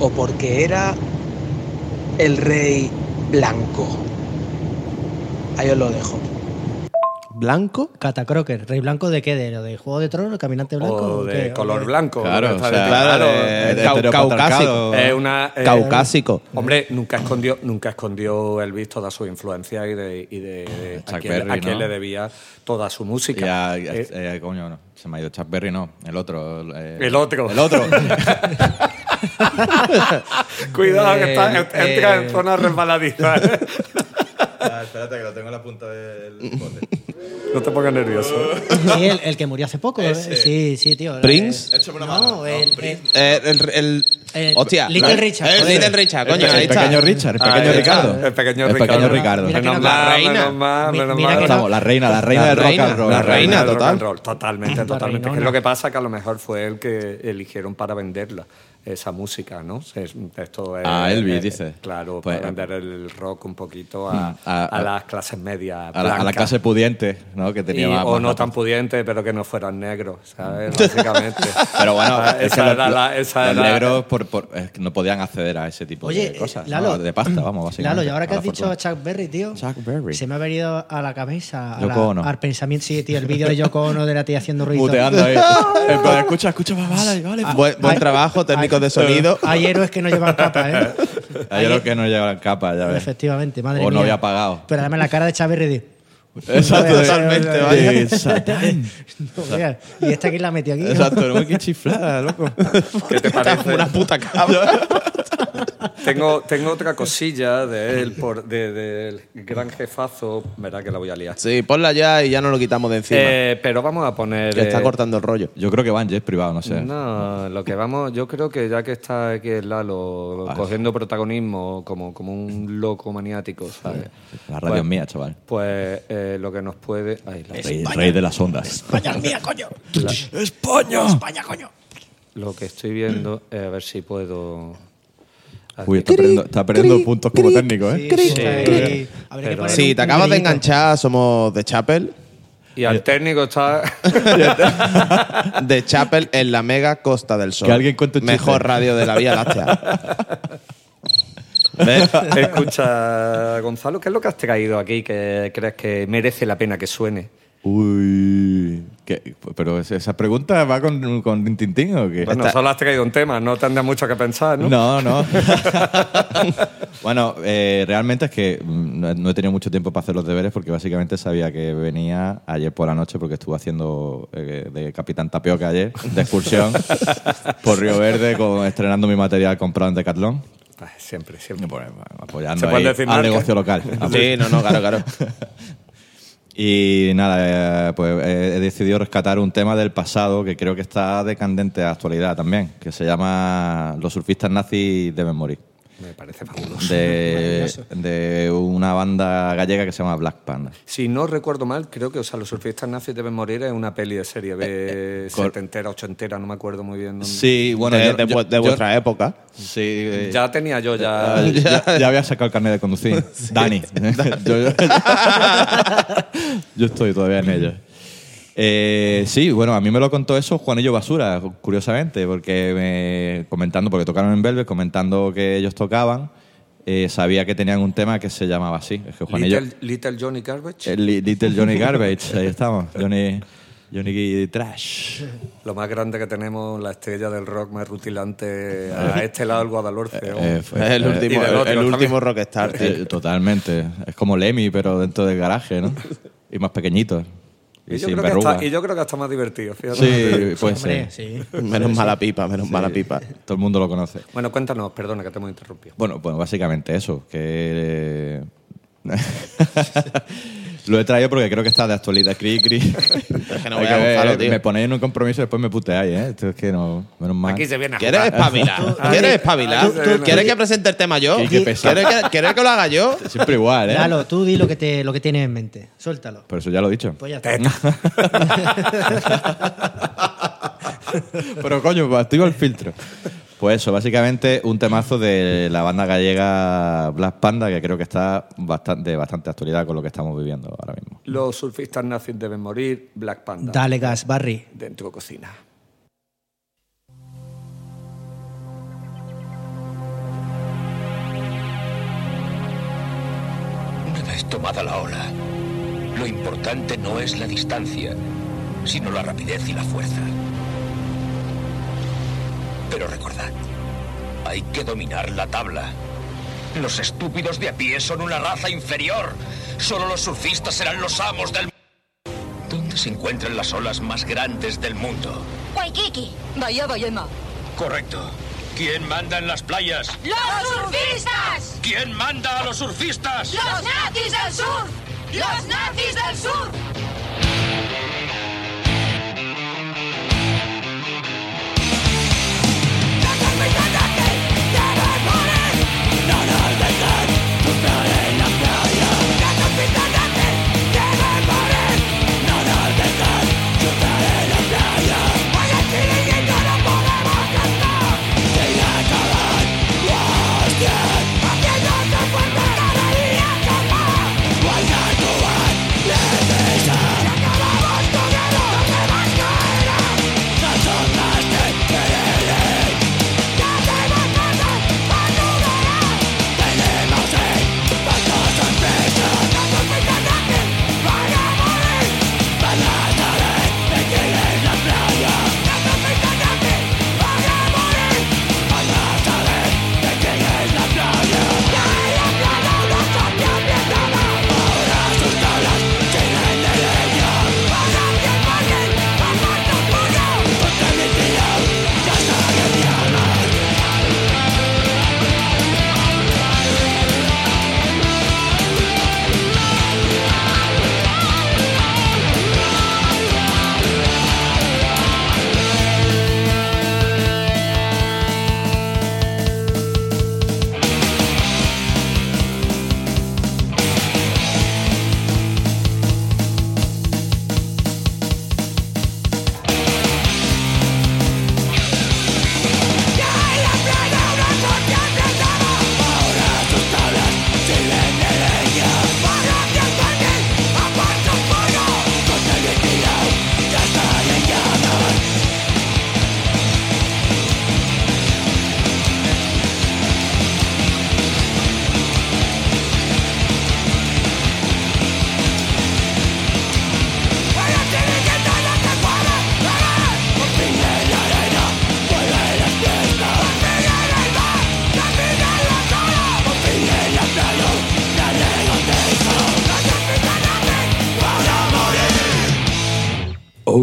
Speaker 8: o porque era el rey blanco? Ahí os lo dejo.
Speaker 6: ¿Blanco?
Speaker 4: Catacroker, ¿rey blanco de qué? ¿De lo de Juego de Tronos, caminante blanco?
Speaker 3: O de color
Speaker 4: qué?
Speaker 3: blanco.
Speaker 5: Claro, o sea,
Speaker 6: claro,
Speaker 5: eh,
Speaker 6: eh,
Speaker 5: de heteropatriarcado.
Speaker 6: caucásico.
Speaker 3: Es una, eh,
Speaker 6: Caucásico.
Speaker 3: Hombre, nunca escondió, nunca escondió Elvis toda su influencia y de, y de, de
Speaker 5: Chuck
Speaker 3: a, quién,
Speaker 5: Berry,
Speaker 3: a quién
Speaker 5: ¿no?
Speaker 3: le debía toda su música.
Speaker 5: Y a-
Speaker 3: Eh,
Speaker 5: eh, coño, no. Se me ha ido Chuck Berry, no. El otro. eh,
Speaker 3: El otro.
Speaker 5: El otro.
Speaker 3: Cuidado, que está,
Speaker 4: Eh,
Speaker 3: entra
Speaker 4: eh.
Speaker 3: en zona resbaladiza.
Speaker 5: Ah, espérate, que lo tengo en la punta del bote.
Speaker 3: No te pongas nervioso.
Speaker 4: Sí, el, el que murió hace poco. ¿eh? Sí, sí, tío.
Speaker 6: ¿Prince?
Speaker 4: Eh, No, el, el-
Speaker 6: Eh, el, el-
Speaker 4: Eh,
Speaker 6: hostia.
Speaker 4: Little
Speaker 6: la-
Speaker 4: Richard, joder.
Speaker 6: Little Richard, coño,
Speaker 5: el
Speaker 6: ahí está.
Speaker 5: pequeño Richard, el pequeño
Speaker 3: Ahí está,
Speaker 5: Ricardo.
Speaker 3: El pequeño
Speaker 5: El
Speaker 3: Ricardo.
Speaker 5: pequeño Ricardo.
Speaker 4: Mira que
Speaker 3: Menos
Speaker 4: no-
Speaker 3: mal,
Speaker 6: la reina.
Speaker 3: menos mal,
Speaker 4: Mi-
Speaker 3: menos
Speaker 4: mira
Speaker 3: mal.
Speaker 4: que
Speaker 5: Estamos, la reina, la reina
Speaker 6: La
Speaker 5: del rock
Speaker 6: reina,
Speaker 5: and roll.
Speaker 6: la reina,
Speaker 3: del rock
Speaker 6: total.
Speaker 3: and roll, Totalmente, totalmente. Que es
Speaker 4: reinona.
Speaker 3: lo que pasa que a lo mejor fue el que eligieron para venderla, esa música, ¿no? Es- Esto es,
Speaker 5: A Elvis,
Speaker 3: eh,
Speaker 5: dice.
Speaker 3: Claro,
Speaker 5: Pues,
Speaker 3: para vender el rock un poquito a,
Speaker 5: Mm, a-
Speaker 3: a
Speaker 5: a-
Speaker 3: las clases medias.
Speaker 5: A la, a la clase pudiente, ¿no? Que
Speaker 3: Y-
Speaker 5: tenía más-
Speaker 3: o
Speaker 5: más
Speaker 3: no tan pudientes, pero que no fueran negros, ¿sabes? Básicamente.
Speaker 5: Pero bueno,
Speaker 3: Ah,
Speaker 5: es que
Speaker 3: esa
Speaker 5: los,
Speaker 3: era la. Esa
Speaker 5: los
Speaker 3: era-
Speaker 5: negros por, por- es que no podían acceder a ese tipo
Speaker 4: Oye,
Speaker 5: de cosas.
Speaker 4: eh, Lalo,
Speaker 5: ¿no? De pasta, vamos, básicamente.
Speaker 4: Lalo, y ahora que has
Speaker 5: la
Speaker 4: dicho
Speaker 5: fortuna.
Speaker 4: Chuck Berry, tío.
Speaker 5: Chuck Berry.
Speaker 4: Se me ha venido a la cabeza, a
Speaker 5: Yoko
Speaker 4: la-
Speaker 5: Ono.
Speaker 4: al pensamiento. Sí, tío, el vídeo de Yoko Ono de la tía haciendo ruido.
Speaker 5: Muteando ahí. Escucha, escucha, va, vale, vale.
Speaker 6: Buen, buen trabajo, de sonido.
Speaker 4: Hay héroes que no llevan capa, ¿eh?
Speaker 5: Ayer los que no llegaban capa, ya ves.
Speaker 4: Efectivamente, madre
Speaker 5: O
Speaker 4: mía.
Speaker 5: no había pagado.
Speaker 4: Pero además la cara de Chaverri de...
Speaker 5: Exacto,
Speaker 6: Totalmente,
Speaker 5: de
Speaker 6: vaya.
Speaker 5: Satán.
Speaker 4: No, mira, y esta que la metió aquí. ¿no?
Speaker 5: Exacto, no que chiflada, loco.
Speaker 3: ¿Qué te parece?
Speaker 6: Una puta cabra.
Speaker 3: Tengo, tengo otra cosilla de él, por, de- del gran jefazo. Verá que la voy a liar.
Speaker 6: Sí, ponla ya y ya no lo quitamos de encima.
Speaker 3: Eh, pero vamos a poner.
Speaker 6: que está
Speaker 3: eh,
Speaker 6: cortando el rollo.
Speaker 5: Yo creo que van jet privado, no sé.
Speaker 3: No, lo que vamos, yo creo que ya que está aquí el Lalo cogiendo protagonismo como, como un loco maniático, ¿sabes?
Speaker 5: La radio
Speaker 3: Pues-
Speaker 5: es mía, chaval.
Speaker 3: Pues eh, lo que nos puede. Ay, la-
Speaker 5: Rey, rey de las ondas.
Speaker 4: España es mía, coño.
Speaker 5: ¡España!
Speaker 4: España, coño.
Speaker 3: lo que estoy viendo, eh, a ver si puedo.
Speaker 5: Uy, está perdiendo, está perdiendo puntos como técnico, ¿eh?
Speaker 4: Sí,
Speaker 3: Pero-
Speaker 6: Si te acabas de enganchar, somos de Chapel.
Speaker 3: Y al técnico está.
Speaker 6: De Chapel en la mega Costa del Sol.
Speaker 5: Que alguien cuente un
Speaker 6: Mejor
Speaker 5: chiste.
Speaker 6: radio de la Vía Láctea. ¿Ves?
Speaker 3: Escucha, Gonzalo, ¿qué es lo que has traído aquí que crees que merece la pena que suene?
Speaker 5: Uy. ¿qué? Pero esa- pregunta va con, con Tintín o qué?
Speaker 3: Bueno, solo has traído un tema, no tendrás mucho que pensar, ¿no?
Speaker 5: No, no. bueno, eh, realmente es que mm, no he- no he tenido mucho tiempo para hacer los deberes porque básicamente sabía que venía ayer por la noche porque estuve haciendo eh, de Capitán Tapioca ayer, de excursión por Río Verde, con, estrenando mi material comprado en Decathlon.
Speaker 3: Ay, siempre, siempre.
Speaker 5: Apoyando
Speaker 3: ¿Se puede
Speaker 5: ahí
Speaker 3: decir
Speaker 5: al negocio local.
Speaker 6: Sí, no, no, claro, claro.
Speaker 5: Y nada, eh, pues eh, he decidido rescatar un tema del pasado que creo que está de candente actualidad también, que se llama Los surfistas nazis deben morir.
Speaker 3: Me parece fabuloso.
Speaker 5: De, de una banda gallega que se llama Black Panda.
Speaker 3: Si no recuerdo mal, creo que o sea, los surfistas nazis deben morir es una peli de serie B
Speaker 5: cor-
Speaker 3: setentera, ochentera, no me acuerdo muy bien. dónde.
Speaker 5: Sí, bueno,
Speaker 6: de,
Speaker 5: yo-
Speaker 6: de
Speaker 5: yo-
Speaker 6: vu- de
Speaker 5: yo-
Speaker 6: vuestra época.
Speaker 5: Sí, eh,
Speaker 3: Ya tenía yo
Speaker 5: ya,
Speaker 3: ya.
Speaker 5: ya- ya había sacado el carnet de conducir. Dani. yo, yo- yo estoy todavía en ello. Eh, sí, bueno, a mí me lo contó eso Juanillo Basura, curiosamente, porque me, comentando, porque tocaron en Velvet, comentando que ellos tocaban, eh, sabía que tenían un tema que se llamaba así. Es que Juanillo.
Speaker 3: Little, Little Johnny Garbage.
Speaker 5: Li- Little Johnny Garbage, ahí estamos. Johnny, Johnny Trash.
Speaker 3: Lo más grande que tenemos, la estrella del rock más rutilante a este lado del Guadalhorce.
Speaker 5: Eh, fue-
Speaker 6: Es el
Speaker 5: eh,
Speaker 6: último, el último rockstar.
Speaker 5: Eh, totalmente. Es como Lemmy, pero dentro del garaje, ¿no? Y más pequeñito. Y,
Speaker 3: Y yo,
Speaker 5: sin
Speaker 3: creo que está, y yo creo que está más divertido, fíjate.
Speaker 5: Sí, puede
Speaker 4: Hombre,
Speaker 5: ser.
Speaker 4: sí.
Speaker 6: Menos mala pipa, menos mala pipa.
Speaker 5: Todo el mundo lo conoce.
Speaker 3: Bueno, cuéntanos, perdona que te hemos interrumpido.
Speaker 5: Bueno, pues básicamente eso, que... lo he traído porque creo que está de actualidad. Cri, cri.
Speaker 6: que no voy a tío.
Speaker 5: Me ponéis en un compromiso y después me puteáis, ¿eh? Esto es que no... Menos mal.
Speaker 3: Aquí se viene a
Speaker 6: ¿Quieres
Speaker 3: jugar.
Speaker 6: espabilar? ¿Quieres espabilar? ¿Quieres que presente el tema yo?
Speaker 5: Qué- qué pesado.
Speaker 6: ¿Quieres que, quieres que lo haga yo?
Speaker 5: Siempre igual, ¿eh?
Speaker 4: Lalo, tú di lo que, te, lo que tienes en mente. Suéltalo.
Speaker 5: Por eso ya lo he dicho.
Speaker 4: Pues ya está.
Speaker 5: Pero coño, pues activa el filtro. Pues eso, básicamente un temazo de la banda gallega Black Panda que creo que está bastante, de bastante actualidad con lo que estamos viviendo ahora mismo.
Speaker 3: Los surfistas nazis deben morir. Black Panda.
Speaker 4: Dale gas, Barry.
Speaker 3: Dentro cocina.
Speaker 2: Una vez tomada la ola, lo importante no es la distancia, sino la rapidez y la fuerza. Pero recordad, hay que dominar la tabla. Los estúpidos de a pie son una raza inferior. Solo los surfistas serán los amos del... ¿Dónde se encuentran las olas más grandes del mundo?
Speaker 9: Waikiki, Bahía Bayema.
Speaker 2: Correcto. ¿Quién manda en las playas?
Speaker 9: ¡Los surfistas!
Speaker 2: ¿Quién manda a los surfistas?
Speaker 9: ¡Los nazis del sur! ¡Los nazis del sur!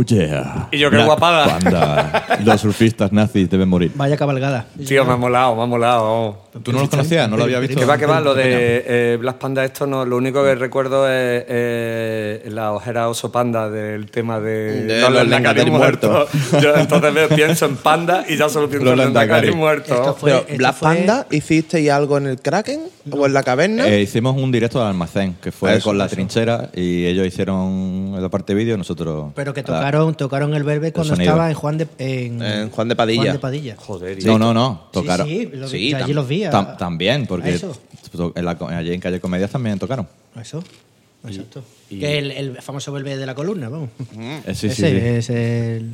Speaker 5: Oh yeah.
Speaker 3: Y yo, qué
Speaker 5: Black
Speaker 3: guapada.
Speaker 5: Panda. Los surfistas nazis deben morir.
Speaker 4: Vaya cabalgada.
Speaker 3: Tío, me ha molado, me ha molado.
Speaker 5: ¿Tú no los conocías? ¿No lo había visto?
Speaker 3: Que va, que va, lo de eh, Black Panda, esto no, lo único que recuerdo es eh, la ojera oso panda del tema de,
Speaker 6: De
Speaker 3: los Lendacaris muertos. Yo entonces me pienso en panda y ya solo pienso
Speaker 5: Los
Speaker 3: en Lendacaris. muertos.
Speaker 6: ¿Black
Speaker 4: fue-
Speaker 6: Panda hicisteis algo en el Kraken o en la caverna?
Speaker 5: Eh, hicimos un directo al almacén, que fue
Speaker 6: Eso,
Speaker 5: con la
Speaker 6: eso.
Speaker 5: trinchera, y ellos hicieron la parte vídeo y nosotros...
Speaker 4: Pero que
Speaker 5: la-
Speaker 4: tocaron, tocaron el verbe cuando
Speaker 5: sonido.
Speaker 4: estaba en Juan de, en,
Speaker 6: En Juan de Padilla.
Speaker 4: Juan de Padilla.
Speaker 3: Joder, y
Speaker 5: No, no, no,
Speaker 4: Sí,
Speaker 5: tocaron.
Speaker 4: Sí, lo vi,
Speaker 6: Sí,
Speaker 4: allí los vi. a-
Speaker 5: Tam- también, porque en la, allí en Calle Comedias también tocaron.
Speaker 4: Eso. Exacto. Que el, el famoso verbe de la columna, vamos.
Speaker 5: Eh, sí,
Speaker 4: Ese
Speaker 5: sí, sí.
Speaker 4: es el.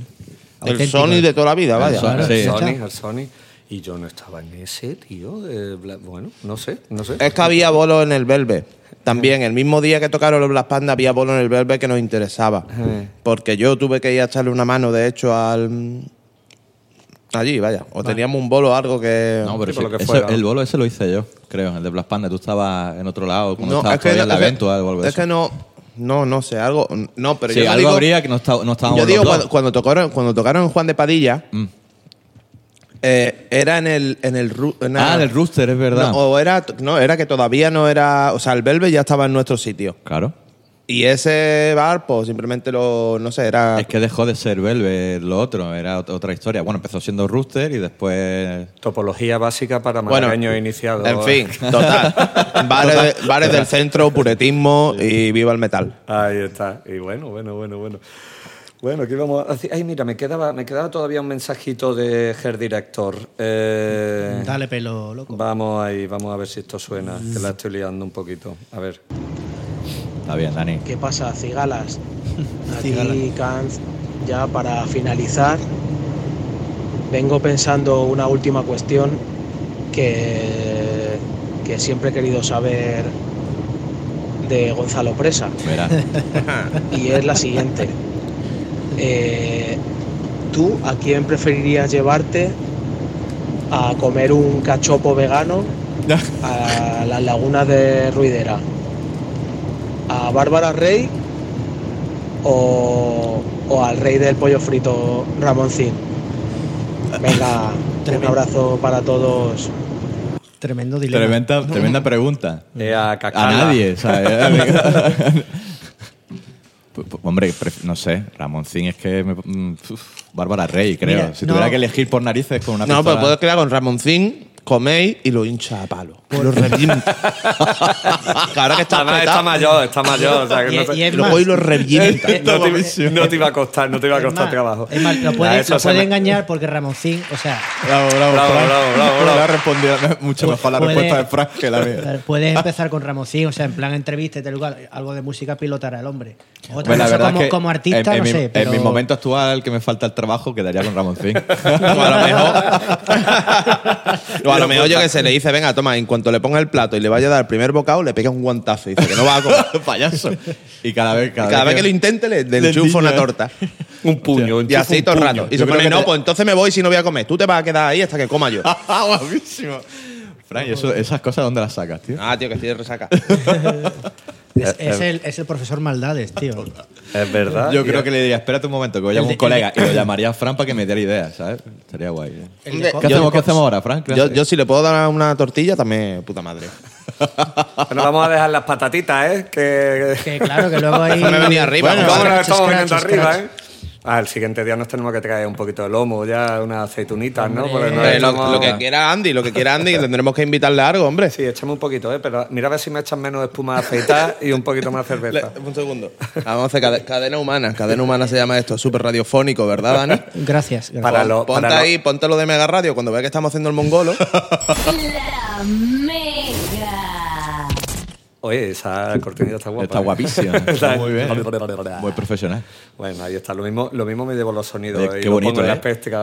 Speaker 6: el. Sony de toda la vida, vaya.
Speaker 5: Sony.
Speaker 3: el
Speaker 5: Sí.
Speaker 3: Sony, el Sony. Y yo no estaba en ese, tío. Black- bueno, no sé, no sé.
Speaker 6: Es que había bolo en el Velvet. También, el mismo día que tocaron los Black Panda, había bolo en el Velvet que nos interesaba. Porque yo tuve que ir a echarle una mano, de hecho, al. Allí, vaya. O teníamos un bolo o algo que.
Speaker 5: No, pero
Speaker 3: Sí, lo que
Speaker 5: ese-
Speaker 3: fuera.
Speaker 5: el bolo ese lo hice yo, creo, el de Black Panda. Tú estabas en otro lado, cuando
Speaker 6: No,
Speaker 5: estabas
Speaker 6: es que,
Speaker 5: todavía en el
Speaker 6: es que-
Speaker 5: evento o algo de
Speaker 6: es
Speaker 5: eso.
Speaker 6: que no. No, no sé, algo. No, pero
Speaker 5: sí,
Speaker 6: yo
Speaker 5: algo
Speaker 6: digo-
Speaker 5: habría que no, está- no estábamos
Speaker 6: Yo digo,
Speaker 5: los
Speaker 6: cuando,
Speaker 5: dos.
Speaker 6: cuando tocaron, cuando tocaron en Juan de Padilla,
Speaker 5: Mm.
Speaker 6: Eh, era en el. En el ru- en
Speaker 5: Ah, del rooster, es verdad.
Speaker 6: No, o era, no, era que todavía no era. O sea, el Velvet ya estaba en nuestro sitio.
Speaker 5: Claro.
Speaker 6: Y ese bar, pues simplemente lo. No sé, era.
Speaker 5: Es que dejó de ser Velvet lo otro, era ot- otra historia. Bueno, empezó siendo Rooster y después...
Speaker 3: Topología básica para
Speaker 6: Bueno,
Speaker 3: malagueños iniciados.
Speaker 6: En fin, total. bares, de- bares del centro, puretismo y viva el metal.
Speaker 3: Ahí está. Y bueno, bueno, bueno, bueno. Bueno, ¿qué vamos a hacer? Ay, mira, me quedaba, me quedaba todavía un mensajito de Ger Director. Eh,
Speaker 4: Dale pelo, loco.
Speaker 3: Vamos ahí, vamos a ver si esto suena, que la estoy liando un poquito. A ver.
Speaker 5: Está bien, Dani.
Speaker 8: ¿Qué pasa, cigalas?
Speaker 4: Cigala.
Speaker 8: Aquí, Kanz, ya para finalizar, vengo pensando una última cuestión que, que siempre he querido saber de Gonzalo Presa.
Speaker 5: Verá.
Speaker 8: y es la siguiente. Eh, ¿Tú a quién preferirías llevarte a comer un cachopo vegano a las lagunas de Ruidera? ¿A Bárbara Rey o, o al rey del pollo frito Ramoncín? Venga, un abrazo para todos.
Speaker 4: Tremendo dilema.
Speaker 5: tremenda, tremenda pregunta.
Speaker 3: Eh, a
Speaker 5: nadie, ¿sabes? Pues, pues, Hombre, no sé, Ramoncín es que... me- mm, uf, Bárbara Rey, creo.
Speaker 4: Mira,
Speaker 5: si
Speaker 4: no.
Speaker 5: tuviera que elegir por narices con una
Speaker 6: No, pero
Speaker 5: pistola-
Speaker 6: puedes quedar con Ramoncín, coméis y lo hincha a palo. Lo revienta. Ahora que está
Speaker 3: Además, está mayor, está mayor. O sea, que
Speaker 4: Y-
Speaker 3: no te-
Speaker 4: y es
Speaker 6: luego
Speaker 4: más-
Speaker 6: y lo revienta.
Speaker 3: no, te, no te iba a costar, no te iba a
Speaker 4: Es
Speaker 3: costar
Speaker 4: más,
Speaker 3: trabajo.
Speaker 4: es más, lo puede,
Speaker 3: eso
Speaker 4: lo
Speaker 3: se
Speaker 4: puede
Speaker 3: me-
Speaker 4: engañar porque Ramoncín, o sea,
Speaker 5: Bravo, bravo,
Speaker 3: Bravo, bravo, bravo, bravo.
Speaker 5: Le ha respondido mucho mejor la
Speaker 4: puede-
Speaker 5: respuesta de Frank que la mía.
Speaker 4: puedes empezar con Ramoncín, o sea, en plan entrevista y tal lugar, algo de música pilotará el hombre. Otra
Speaker 5: Pues la
Speaker 4: cosa
Speaker 5: verdad
Speaker 4: como,
Speaker 5: es que
Speaker 4: como artista,
Speaker 5: en, en
Speaker 4: no
Speaker 5: mi,
Speaker 4: sé, pero...
Speaker 5: en mi momento actual que me falta el trabajo quedaría con Ramoncín.
Speaker 6: O a lo mejor. o a lo mejor yo que se le dice, venga, toma, en cuanto le ponga el plato y le vaya a dar el primer bocado, le pega un guantazo y dice que no va a comer.
Speaker 5: Payaso. Y cada vez, cada,
Speaker 6: Y cada vez que lo intente, le, le enchufa una torta.
Speaker 3: Un puño,
Speaker 6: Y así todo el rato. Y se
Speaker 5: Yo creo
Speaker 6: pone,
Speaker 5: que
Speaker 6: no,
Speaker 5: te-
Speaker 6: pues entonces me voy si no voy a comer. Tú te vas a quedar ahí hasta que coma yo.
Speaker 5: Ah, guapísimo. Frank, ¿y eso- esas cosas dónde las sacas, tío?
Speaker 6: Ah, tío, que estoy de resaca.
Speaker 4: Es, es el, es el profesor Maldades, tío.
Speaker 3: Es verdad.
Speaker 5: Yo creo que le diría, espérate un momento, que voy a llamar un colega y lo llamaría a Fran para que me diera ideas, ¿sabes? Estaría guay. ¿eh?
Speaker 4: El de
Speaker 6: Yo-
Speaker 5: ¿Qué, hacemos, ¿Qué hacemos ahora, Frank? ¿Qué
Speaker 6: Yo, yo si le puedo dar una tortilla, también puta madre.
Speaker 3: Bueno, vamos a dejar las patatitas, ¿eh? Que,
Speaker 4: Que claro, que luego ahí...
Speaker 6: Déjame venir arriba,
Speaker 3: Bueno,
Speaker 6: Vamos,
Speaker 3: nos
Speaker 4: Scratch,
Speaker 3: estamos viniendo arriba. ¿eh? Ah, el siguiente día nos tenemos que traer un poquito de lomo, ya unas aceitunitas, ¿no? Porque
Speaker 6: Eh, lo, lo que quiera Andy, lo que quiera Andy, que tendremos que invitarle a algo, hombre.
Speaker 3: Sí, échame un poquito, ¿eh? Pero mira a ver si me echan menos espuma afeitada y un poquito más
Speaker 6: Le-
Speaker 3: cerveza.
Speaker 6: un segundo. Vamos a hacer cade- cadena humana. Cadena humana se llama esto. Súper radiofónico, ¿verdad, Dani?
Speaker 4: Gracias. gracias.
Speaker 3: Para lo-
Speaker 6: Ponte
Speaker 3: para lo-
Speaker 6: ahí, ponte lo de Mega Radio cuando veas que estamos haciendo el mongolo.
Speaker 9: La.
Speaker 3: Oye, esa cortinilla está guapa.
Speaker 5: Está
Speaker 3: ¿eh?
Speaker 5: guapísima, está muy bien. Muy profesional.
Speaker 3: Bueno, ahí está. Lo mismo, lo mismo me llevo los sonidos. Y
Speaker 5: qué bonito, ¿eh?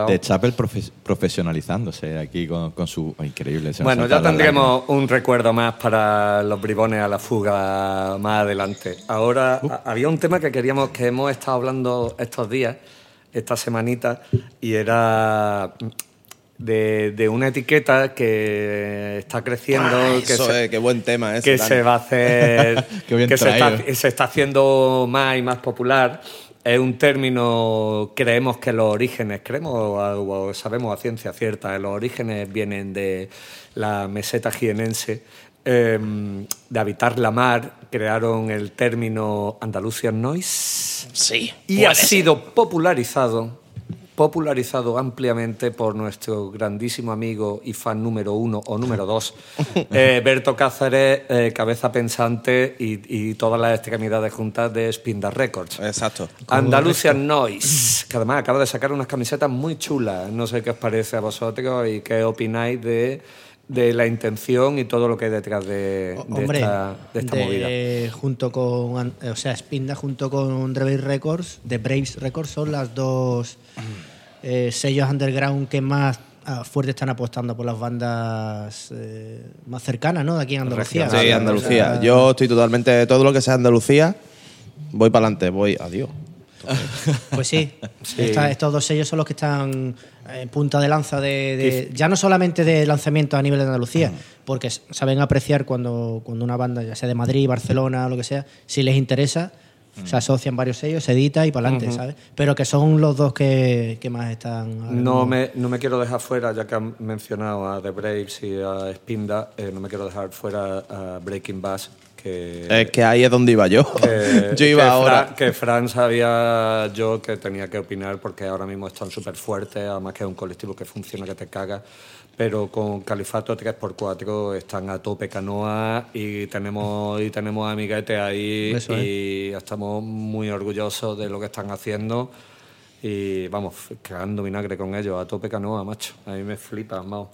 Speaker 5: De Chapel profe- profesionalizándose aquí con, con su... oh, increíble.
Speaker 3: Bueno, ya tendremos un recuerdo más para los bribones a la fuga más adelante. Ahora,
Speaker 5: Uh.
Speaker 3: había un tema que queríamos, que hemos estado hablando estos días, esta semanita, y era de, de una etiqueta que está creciendo, que,
Speaker 6: Eso
Speaker 3: se,
Speaker 6: es, qué buen tema ese.
Speaker 3: que
Speaker 6: Dani.
Speaker 3: se va a hacer, que se está, se está haciendo más y más popular. es un término, creemos que los orígenes, creemos o, sabemos a ciencia cierta, que los orígenes vienen de la meseta jienense, eh, de habitar la mar, crearon el término Andalusian Noise
Speaker 6: Sí.
Speaker 3: y ha sido popularizado popularizado ampliamente por nuestro grandísimo amigo y fan número uno o número dos, eh, Berto Cáceres, eh, cabeza pensante y, y todas las extremidades juntas de Spinda Records.
Speaker 6: Exacto.
Speaker 3: Andalusian Noise, que además acaba de sacar unas camisetas muy chulas. No sé qué os parece a vosotros y qué opináis de, de la intención y todo lo que hay detrás de, de
Speaker 4: Hombre,
Speaker 3: esta, de esta
Speaker 4: de-
Speaker 3: movida.
Speaker 4: junto con, an- o sea, Spinda junto con Braves Records, de Braves Records son las dos eh, sellos underground que más ah, fuerte están apostando por las bandas eh, más cercanas, ¿no? De aquí en Andalucía.
Speaker 6: Sí,
Speaker 4: O sea,
Speaker 6: Andalucía. Yo estoy totalmente. Todo lo que sea Andalucía, voy para adelante, voy. Adiós.
Speaker 4: Pues sí, Esta- estos dos sellos son los que están en punta de lanza de, de- ya no solamente de lanzamientos a nivel de Andalucía, porque saben apreciar cuando, cuando una banda, ya sea de Madrid, Barcelona lo que sea, si les interesa, se asocian varios sellos, se edita y para adelante, ¿sabes? Pero que son los dos que, que más están.
Speaker 3: No me, no me quiero dejar fuera, ya que han mencionado a The Braves y a Spinda, eh, no me quiero dejar fuera a Breaking Bass, que...
Speaker 6: Es que ahí es donde iba yo.
Speaker 3: que-
Speaker 6: yo iba
Speaker 3: que
Speaker 6: ahora.
Speaker 3: Fran, que Fran sabía yo que tenía que opinar porque ahora mismo están súper fuertes, además que es un colectivo que funciona que te caga. Pero con Califato 3x4 están a tope canoa y tenemos, y tenemos amiguetes ahí
Speaker 4: Eso
Speaker 3: y estamos muy orgullosos de lo que están haciendo. Y vamos, cagando vinagre con ellos, a tope canoa, macho. A mí me flipa, mao.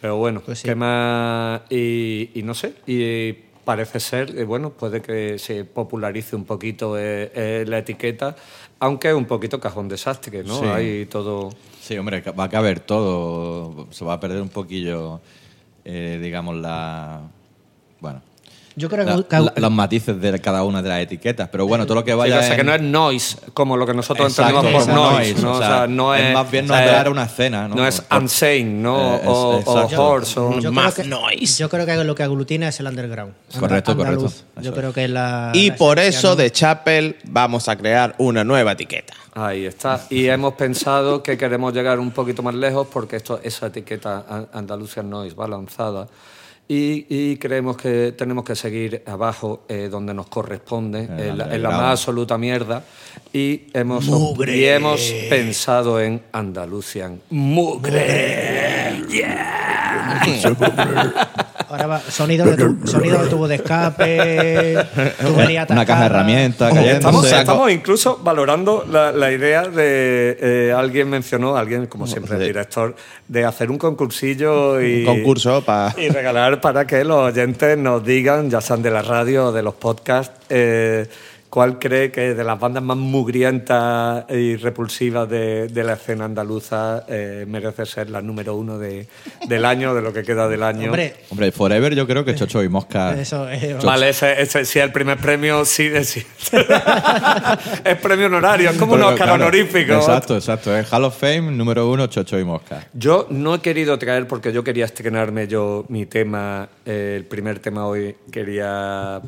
Speaker 3: Pero bueno,
Speaker 4: Pues sí.
Speaker 3: ¿qué más? Y, y no sé, y parece ser, eh, bueno, puede que se popularice un poquito eh, eh, la etiqueta, aunque es un poquito cajón desastre, ¿no?
Speaker 5: Sí.
Speaker 3: Hay todo...
Speaker 5: Sí, hombre, va a caber todo. Se va a perder un poquillo, eh, digamos, la. Bueno.
Speaker 4: Yo creo
Speaker 5: la-
Speaker 4: que-
Speaker 5: la- los matices de cada una de las etiquetas. Pero bueno, todo lo que
Speaker 3: Sí,
Speaker 5: vaya.
Speaker 3: o sea, que no es noise, como lo que nosotros
Speaker 5: Exacto,
Speaker 3: entendemos por noise,
Speaker 5: noise,
Speaker 3: ¿no?
Speaker 5: o
Speaker 3: O
Speaker 5: sea,
Speaker 3: no
Speaker 5: es
Speaker 3: es...
Speaker 5: más bien
Speaker 3: o sea,
Speaker 5: nombrar una escena, ¿no?
Speaker 3: No es insane, ¿no?
Speaker 5: Eh, es-
Speaker 3: o, o
Speaker 5: exacto.
Speaker 3: horse, o-
Speaker 4: Yo
Speaker 6: Más
Speaker 4: que,
Speaker 6: noise.
Speaker 4: Yo creo que lo que aglutina es el underground.
Speaker 5: Correcto,
Speaker 4: Anda- andaluz.
Speaker 5: correcto.
Speaker 4: Yo creo que la.
Speaker 6: Y
Speaker 4: la
Speaker 6: por eso
Speaker 4: ¿no?
Speaker 6: de Chapel vamos a crear una nueva etiqueta.
Speaker 3: Ahí está. Y hemos pensado que queremos llegar un poquito más lejos porque esto, esa etiqueta An- Andalusian Noise va lanzada. Y, y creemos que tenemos que seguir abajo eh, donde nos corresponde, en, la, en la
Speaker 5: underground.
Speaker 3: más absoluta mierda. Y hemos, y hemos pensado en Andalusian Mugre.
Speaker 4: Ahora va, sonido de, tu- sonido de tubo de escape, tubería
Speaker 5: Una caja de herramientas,
Speaker 3: Estamos,
Speaker 5: cayéndose.
Speaker 3: estamos incluso valorando la, la idea de. eh, alguien mencionó, alguien, como siempre, el director, de hacer un concursillo y.
Speaker 6: Concurso para.
Speaker 3: Y regalar para que los oyentes nos digan, ya sean de la radio o de los podcasts, eh, cuál cree que de las bandas más mugrientas y repulsivas de, de la escena andaluza eh, merece ser la número uno de, del año, de lo que queda del año.
Speaker 4: Hombre,
Speaker 5: Hombre, Forever yo creo que Chocho y Mosca.
Speaker 4: eso es.
Speaker 3: Vale, ese, ese sí, el primer premio sí, sí. es premio honorario, es como un
Speaker 5: Pero,
Speaker 3: Oscar
Speaker 5: claro,
Speaker 3: honorífico.
Speaker 5: Exacto, exacto. Es Hall of Fame número uno, Chocho y Mosca.
Speaker 3: Yo no he querido traer, porque yo quería estrenarme yo mi tema, eh, el primer tema hoy quería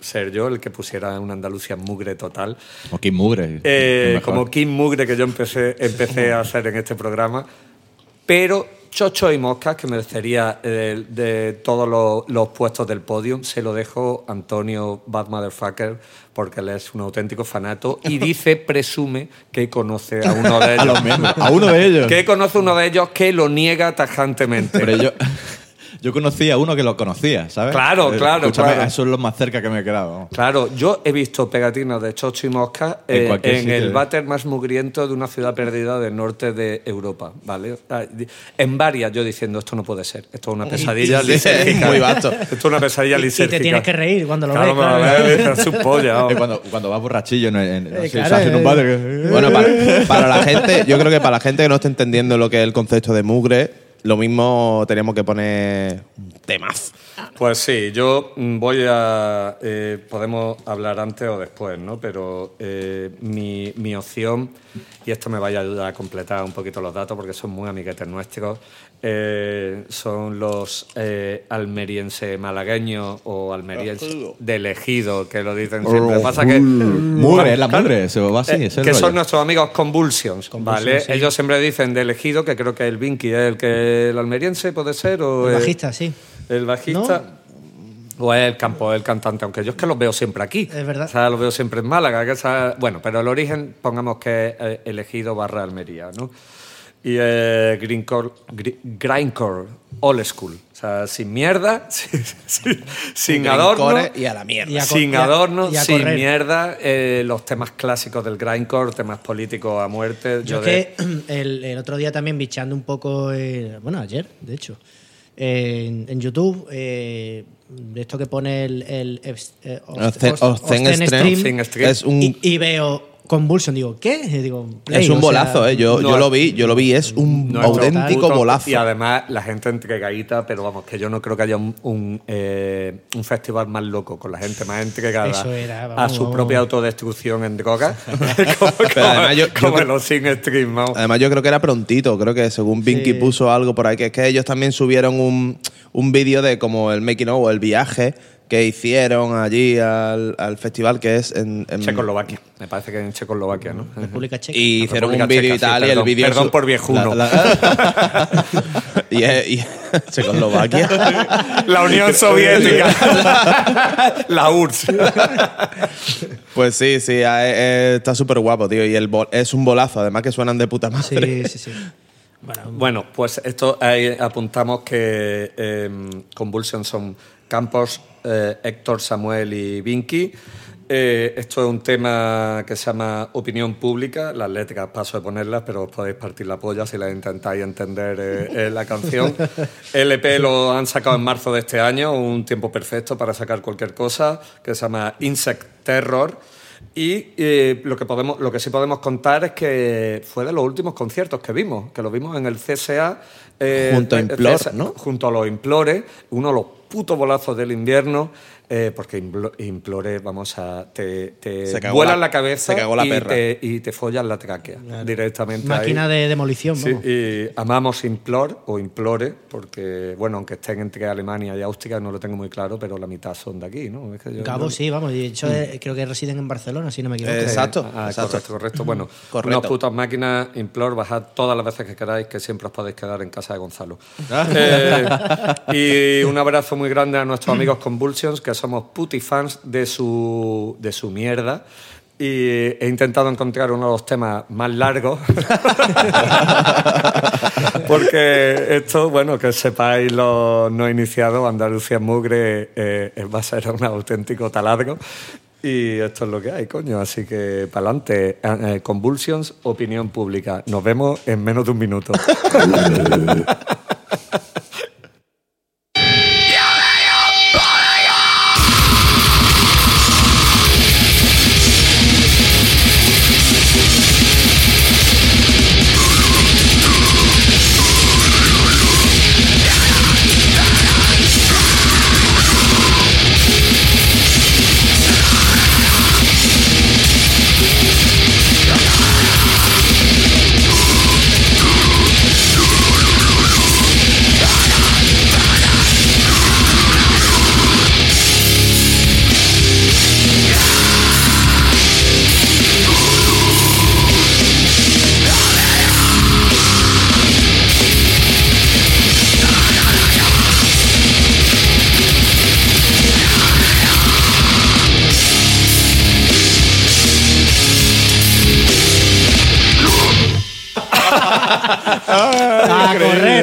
Speaker 3: ser yo el que pusiera una Andalucía mugre total.
Speaker 5: O Kim Mugre.
Speaker 3: Eh, como Kim Mugre que yo empecé, empecé a hacer en este programa. Pero Chocho y Moscas, que merecería eh, de todos los, los puestos del podio, se lo dejo a Antonio Bad Motherfucker, porque él es un auténtico fanato y dice, presume, que conoce a uno de ellos.
Speaker 5: A los miembros. A uno de ellos.
Speaker 3: Que conoce a uno de ellos que lo niega tajantemente.
Speaker 5: Pero yo, yo conocí a uno que lo conocía, ¿sabes?
Speaker 3: Claro,
Speaker 5: Eh,
Speaker 3: claro,
Speaker 5: escúchame,
Speaker 3: claro.
Speaker 5: Eso es lo más cerca que me he quedado.
Speaker 3: Claro, yo he visto pegatinas de Chocho y Mosca
Speaker 5: En
Speaker 3: eh,
Speaker 5: cualquier
Speaker 3: en el váter más mugriento de una ciudad perdida del norte de Europa, ¿vale? Ah, En varias yo diciendo, esto no puede ser, esto es una pesadilla
Speaker 6: Sí,
Speaker 3: lisérgica.
Speaker 6: muy vasto.
Speaker 3: Esto es una pesadilla
Speaker 4: Y- y te
Speaker 3: lisérgica.
Speaker 4: tienes que reír cuando lo
Speaker 3: claro,
Speaker 4: ves,
Speaker 3: me
Speaker 4: claro.
Speaker 3: ves, dices, su polla. Vamos.
Speaker 5: cuando, cuando vas borrachillo en, en, no
Speaker 4: Eh,
Speaker 5: sé,
Speaker 4: claro,
Speaker 5: se hace en un
Speaker 4: eh.
Speaker 5: váter
Speaker 6: Bueno, para, para la gente, yo creo que para la gente que no esté entendiendo lo que es el concepto de mugre, lo mismo teníamos que poner temas.
Speaker 3: Pues sí, yo voy a. eh, podemos hablar antes o después, ¿no? Pero eh, mi, mi opción, y esto me vaya a ayudar a completar un poquito los datos porque son muy amiguetes nuestros, eh, son los eh, almeriense malagueños o almerienses de elegido, que lo dicen siempre. Pasa que.
Speaker 5: Mugre, la mugre, se va así,
Speaker 3: eh,
Speaker 5: es el
Speaker 3: que
Speaker 5: rollo.
Speaker 3: son nuestros amigos Convulsions, ¿vale?
Speaker 4: Sí.
Speaker 3: Ellos siempre dicen de elegido, que creo que el Vinky es el que el almeriense puede ser, o
Speaker 4: El
Speaker 3: el-
Speaker 4: bajista, sí.
Speaker 3: el bajista. O es el campo, el cantante, aunque yo es que los veo siempre aquí.
Speaker 4: Es verdad.
Speaker 3: O sea, los veo siempre en Málaga. que esa- bueno, pero el origen, pongamos que es eh, elegido barra Almería, ¿no? Y eh, greencore, gri- grindcore, old school. O sea, sin mierda, sin, sin- sin adorno.
Speaker 6: Grindcore y a la mierda.
Speaker 4: Y a co-
Speaker 3: sin
Speaker 4: y a-
Speaker 3: adorno,
Speaker 4: y a
Speaker 3: sin mierda, eh, los temas clásicos del grindcore, temas políticos a muerte.
Speaker 4: Yo
Speaker 3: de-
Speaker 4: que el, el otro día también bichando un poco, eh, bueno, ayer, de hecho, eh, en, en YouTube, eh, de esto que pone el, el
Speaker 6: Stream
Speaker 3: Obscene Stream.
Speaker 6: es un,
Speaker 4: y, y veo Convulsion, digo, ¿qué? Y digo, Play,
Speaker 6: es un
Speaker 4: sea,
Speaker 6: bolazo, ¿eh? Yo,
Speaker 3: no,
Speaker 6: yo lo vi, yo lo vi, es un
Speaker 3: No,
Speaker 6: auténtico bolazo.
Speaker 3: Y además la gente entregadita, pero vamos, que yo no creo que haya un, un, eh, un festival más loco, con la gente más entregada a su
Speaker 4: vamos.
Speaker 3: propia autodestrucción en drogas, como, como-
Speaker 6: además yo-
Speaker 3: como los sin stream, vamos.
Speaker 6: Además, yo creo que era prontito. Creo que según Vinky
Speaker 4: Sí.
Speaker 6: puso algo por ahí, que es que ellos también subieron un, un vídeo de como el making of o el viaje que hicieron allí al, al festival, que es en. en-
Speaker 3: Checoslovaquia, me parece que en Checoslovaquia, ¿no?
Speaker 4: República Checa.
Speaker 6: y hicieron
Speaker 3: República
Speaker 6: un vídeo y
Speaker 3: sí,
Speaker 6: tal, y el
Speaker 3: perdón,
Speaker 6: vídeo.
Speaker 3: Perdón
Speaker 6: su-
Speaker 3: por viejuno.
Speaker 6: La- la- y y- Checoslovaquia.
Speaker 3: La Unión Soviética. la URSS.
Speaker 6: Pues sí, sí, eh, eh, está súper guapo, tío. Y el bol- es un bolazo, además que suenan de puta madre.
Speaker 4: Sí, sí, sí. Bueno,
Speaker 3: Bueno, pues esto ahí apuntamos que eh, Convulsion son Campos, eh, Héctor, Samuel y Vinky. Eh, esto es un tema que se llama opinión pública. Las letras paso de ponerlas, pero os podéis partir la polla si las intentáis entender eh, eh, la canción. El EP lo han sacado en marzo de este año, un tiempo perfecto para sacar cualquier cosa, que se llama Insect Terror. Y eh, lo, que podemos, lo que sí podemos contar es que fue de los últimos conciertos que vimos, que lo vimos en el CSA. eh,
Speaker 6: Junto a Implore,
Speaker 3: CSA,
Speaker 6: ¿no?
Speaker 3: Junto a los Implores, uno de los putos bolazos del invierno, eh, porque Implo- Implore, vamos a. te, te
Speaker 6: Se cagó
Speaker 3: vuelan
Speaker 6: la-
Speaker 3: la, cabeza
Speaker 6: se cagó la
Speaker 3: y,
Speaker 6: perra.
Speaker 3: Te, y te follan la tráquea directamente. ahí.
Speaker 4: máquina de demolición,
Speaker 3: Sí,
Speaker 4: vamos.
Speaker 3: y amamos Implore o Implore, porque, bueno, aunque estén entre Alemania y Austria, no lo tengo muy claro, pero la mitad son de aquí, ¿no? Es que yo-
Speaker 4: Cabo
Speaker 3: yo-
Speaker 4: sí, vamos. De hecho, eh, creo que residen en Barcelona, si no me equivoco.
Speaker 6: Eh, Exacto,
Speaker 3: Ah,
Speaker 6: exacto.
Speaker 3: correcto, correcto. Bueno,
Speaker 6: Correcto.
Speaker 3: unas putas máquinas, Implore, bajad todas las veces que queráis, que siempre os podéis quedar en casa de Gonzalo. Eh, y un abrazo muy grande a nuestros amigos Convulsions, que somos puti fans de su, de su mierda. Y he intentado encontrar uno de los temas más largos. Porque esto, bueno, que sepáis los no iniciados, Andalucía Mugre eh, va a ser un auténtico taladro. Y esto es lo que hay, coño. Así que, para adelante. Convulsions, opinión pública. Nos vemos en menos de un minuto.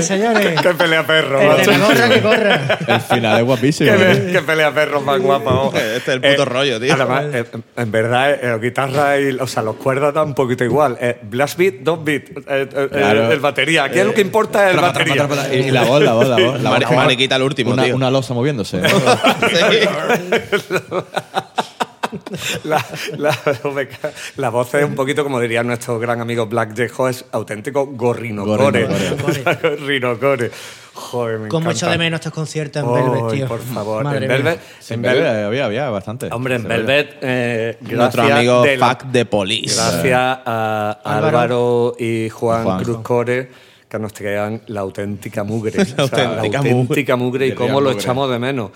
Speaker 4: Correr, señores.
Speaker 3: ¡Qué pelea perro!
Speaker 4: El de
Speaker 3: macho.
Speaker 4: la gorra que corra.
Speaker 5: El final es guapísimo.
Speaker 3: ¡Qué,
Speaker 5: ¿eh?
Speaker 3: qué pelea perro más guapa! oh.
Speaker 6: Este es el puto rollo, tío.
Speaker 3: Además, eh, en verdad, eh, guitarra y o sea, los cuerdas dan un poquito igual. Eh, blast beat, dos beat, eh, eh,
Speaker 5: Claro.
Speaker 3: el, el batería. Aquí lo que importa es el
Speaker 5: Trapa,
Speaker 3: batería.
Speaker 5: trapa, trapa, Y, y la voz, la voz, la voz. La voz.
Speaker 6: Mariquita el último,
Speaker 5: una,
Speaker 6: tío.
Speaker 5: una losa moviéndose.
Speaker 3: la, la, la voz es un poquito, como diría nuestro gran amigo Black Jeho, es auténtico gorrinocore.
Speaker 4: Gorrinocore.
Speaker 3: Joder, me
Speaker 4: ¿Cómo
Speaker 3: encanta.
Speaker 4: echo de menos estos conciertos en Velvet, tío?
Speaker 3: por favor.
Speaker 4: Madre
Speaker 3: en. Velvet,
Speaker 5: Sí,
Speaker 3: en Velvet-
Speaker 5: Velvet había, había bastante.
Speaker 3: Hombre, en. Velvet, eh,
Speaker 6: Nuestro amigo
Speaker 3: de la-
Speaker 6: Fuck de Police.
Speaker 3: Gracias a
Speaker 4: Álvaro.
Speaker 3: Álvaro y Juan,
Speaker 5: Juan.
Speaker 3: Cruz Core que nos traían la auténtica mugre. O sea,
Speaker 6: auténtica
Speaker 3: la auténtica mugre y cómo lo
Speaker 5: mugre.
Speaker 3: echamos de menos.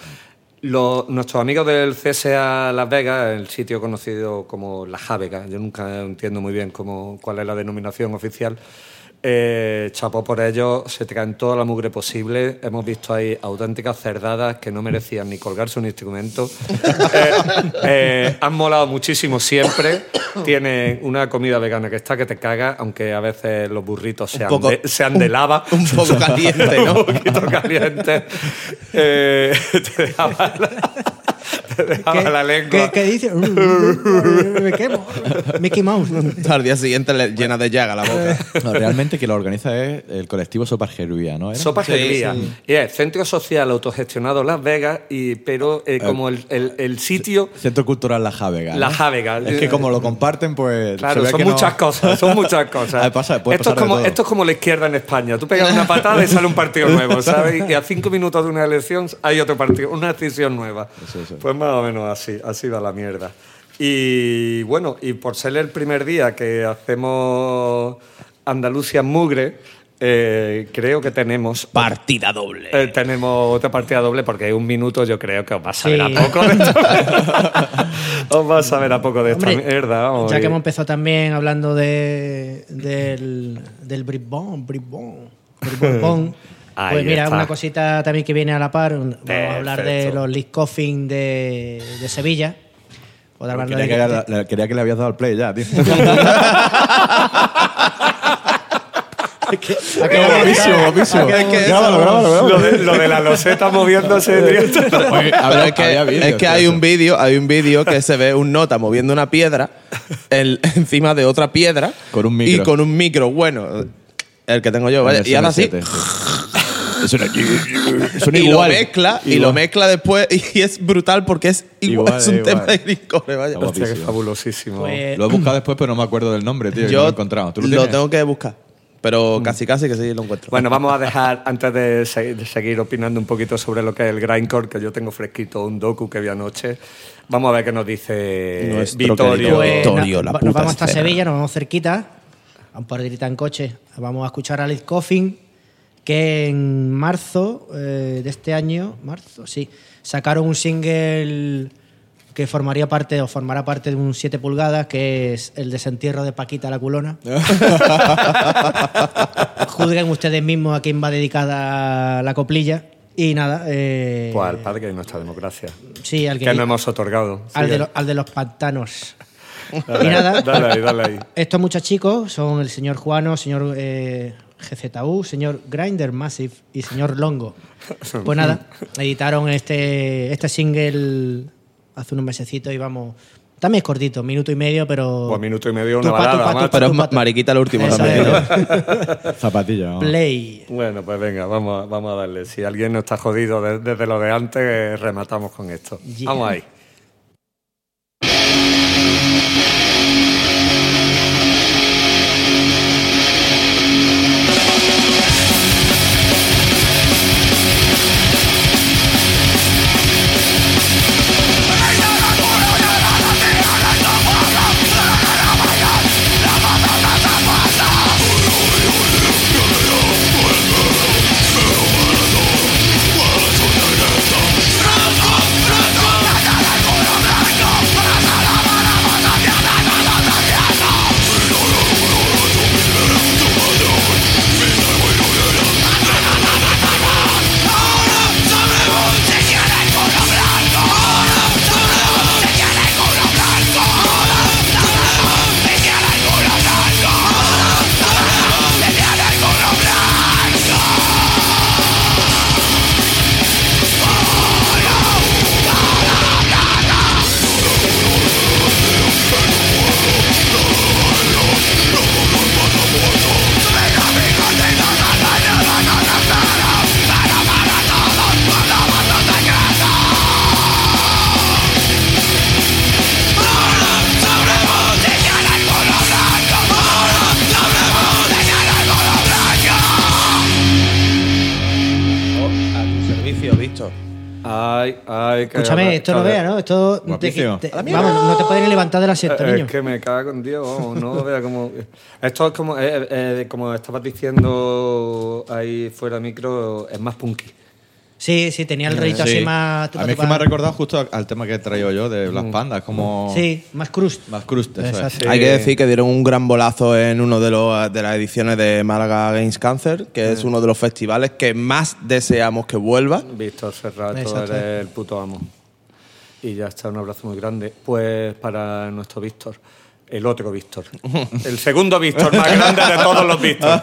Speaker 3: Los- nuestros amigos del CSA Las Vegas, el sitio conocido como La Javega, yo nunca entiendo muy bien cómo, cuál es la denominación oficial, eh, chapó por ellos, se traen toda la mugre posible. Hemos visto ahí auténticas cerdadas que no merecían ni colgarse un instrumento. Eh, eh, han molado muchísimo siempre. Tienen una comida vegana que está que te caga, aunque a veces los burritos sean,
Speaker 6: poco-
Speaker 3: de, sean de lava.
Speaker 6: Un poco caliente,
Speaker 3: un
Speaker 6: ¿no?
Speaker 3: poquito caliente. Eh, te la, dejaba
Speaker 4: ¿Qué,
Speaker 3: la lengua.
Speaker 4: ¿Qué, qué dice? Me quemo. Mickey Mouse.
Speaker 6: Al día siguiente le llena de llaga la boca.
Speaker 5: No, realmente quien lo organiza es el colectivo Sopa Geruía, ¿no? era?
Speaker 3: Sopa
Speaker 6: Sí, sí.
Speaker 3: Centro Social Autogestionado Las Vegas, y, pero eh, como el, el- el sitio,
Speaker 5: Centro Cultural La Javega. ¿no?
Speaker 3: La Javega.
Speaker 5: Es que como lo comparten, pues. se
Speaker 3: Claro,
Speaker 5: ve
Speaker 3: son
Speaker 5: que no-
Speaker 3: muchas cosas, son muchas cosas.
Speaker 5: Ah, pasa-
Speaker 3: esto, es como, esto es como la izquierda en España. Tú pegas una patada y sale un partido nuevo, ¿sabes? Y a cinco minutos de una elección hay otro partido, una decisión nueva. Pues más o menos así, así va la mierda. Y bueno, y por ser el primer día que hacemos Andalucía Mugre, eh, creo que tenemos
Speaker 6: Partida doble.
Speaker 3: eh, tenemos otra partida doble porque un minuto yo creo que os va a saber
Speaker 4: Sí.
Speaker 3: a poco de esto. os va a saber a poco de esta
Speaker 4: Hombre,
Speaker 3: mierda. vamos,
Speaker 4: ya que hemos empezado también hablando de, del, del Bribón, Bribón, Bribón,
Speaker 3: Ahí
Speaker 4: pues mira,
Speaker 3: está.
Speaker 4: una cosita también que viene a la par, vamos a hablar de los League Coffin de, de Sevilla. O de hablar
Speaker 5: Quería
Speaker 4: de-
Speaker 5: que, era- le- quería que le habías dado al play ya, tío.
Speaker 4: ¿A qué hora
Speaker 5: guapísimo, guapísimo.
Speaker 4: ¿A qué-
Speaker 6: Es que
Speaker 5: Grábalo,
Speaker 6: eso-
Speaker 5: grábalo, grábalo.
Speaker 3: Lo de, lo de la loseta moviéndose,
Speaker 6: es que, es hay un vídeo, hay un vídeo que se ve un nota moviendo una piedra el- encima de otra piedra
Speaker 5: Con un micro.
Speaker 6: y con un micro, bueno, el que tengo yo, vaya, y ahora sí
Speaker 5: SM7, sí. Suena, suena
Speaker 6: y lo
Speaker 5: igual.
Speaker 6: mezcla y lo mezcla después y es brutal porque es igual,
Speaker 5: Igual,
Speaker 6: es un
Speaker 5: igual.
Speaker 6: tema de vaya.
Speaker 3: Hostia,
Speaker 5: guapísimo.
Speaker 3: fabulosísimo.
Speaker 4: Pues-
Speaker 5: Lo he buscado después, pero no me acuerdo del nombre, tío. no
Speaker 6: Yo
Speaker 5: lo he encontrado. ¿Tú lo,
Speaker 6: tengo que buscar, pero casi casi que sí lo encuentro.
Speaker 3: Bueno, vamos a dejar, antes de, se- de seguir opinando un poquito sobre lo que es el grindcore, que yo tengo fresquito un docu que vi anoche, vamos a ver qué nos dice
Speaker 6: Nuestro
Speaker 3: Vittorio.
Speaker 4: Pues,
Speaker 6: Vittorio,
Speaker 4: no-
Speaker 6: la
Speaker 4: nos
Speaker 6: puta
Speaker 4: vamos hasta
Speaker 6: escena.
Speaker 4: Sevilla, nos vamos cerquita, a un par de en coche. Vamos a escuchar a Liz Coffin, que en marzo eh, de este año, marzo, sí, sacaron un single que formaría parte o formará parte de un 7 pulgadas, que es el desentierro de Paquita la culona. Juzguen ustedes mismos a quién va dedicada la coplilla. Y nada, eh,
Speaker 3: Pues al padre de nuestra democracia,
Speaker 4: sí, al que,
Speaker 3: que no hemos otorgado.
Speaker 4: al, de
Speaker 3: Sigue.
Speaker 4: lo- al de los pantanos.
Speaker 3: Dale,
Speaker 4: y nada,
Speaker 3: Dale ahí, dale ahí.
Speaker 4: estos muchachicos son el señor Juano, señor eh, GZU, señor Grinder Massive y señor Longo. Pues nada, editaron este, este single hace unos mesecitos y vamos. También es cortito, minuto y medio, pero.
Speaker 3: Pues minuto y medio, una balada,
Speaker 4: pa, tú
Speaker 3: macho.
Speaker 4: pa,
Speaker 6: pero es mariquita el último también. ¿no?
Speaker 5: Zapatilla. vamos.
Speaker 4: Play.
Speaker 3: Bueno, pues venga, vamos, a- vamos a darle. Si alguien no está jodido de- desde lo de antes, rematamos con esto.
Speaker 4: Yeah.
Speaker 3: Vamos ahí.
Speaker 4: Esto no
Speaker 3: que-
Speaker 4: vea, ¿no? Esto. te- te- vamos, no te puedes ni levantar del asiento,
Speaker 3: Es
Speaker 4: niño.
Speaker 3: que me cago en Dios, vamos, no vea como... Esto es como, eh, eh, como estabas diciendo ahí fuera micro, es más punky.
Speaker 4: Sí, sí, tenía el rito
Speaker 5: Sí.
Speaker 4: así más.
Speaker 5: A mí es que me ha recordado justo al tema que he traído yo de Black Panda, es como
Speaker 4: Sí, más crust.
Speaker 5: más crust, eso es.
Speaker 6: Hay que decir que dieron un gran bolazo en uno de, los, de las ediciones de Málaga Games Cancer, que es uno de los festivales que más deseamos que vuelva.
Speaker 3: Víctor Serrato, eres el puto amo. Y ya está, un abrazo muy grande. Pues para nuestro Víctor, el otro Víctor. El segundo Víctor más grande de todos los Víctor.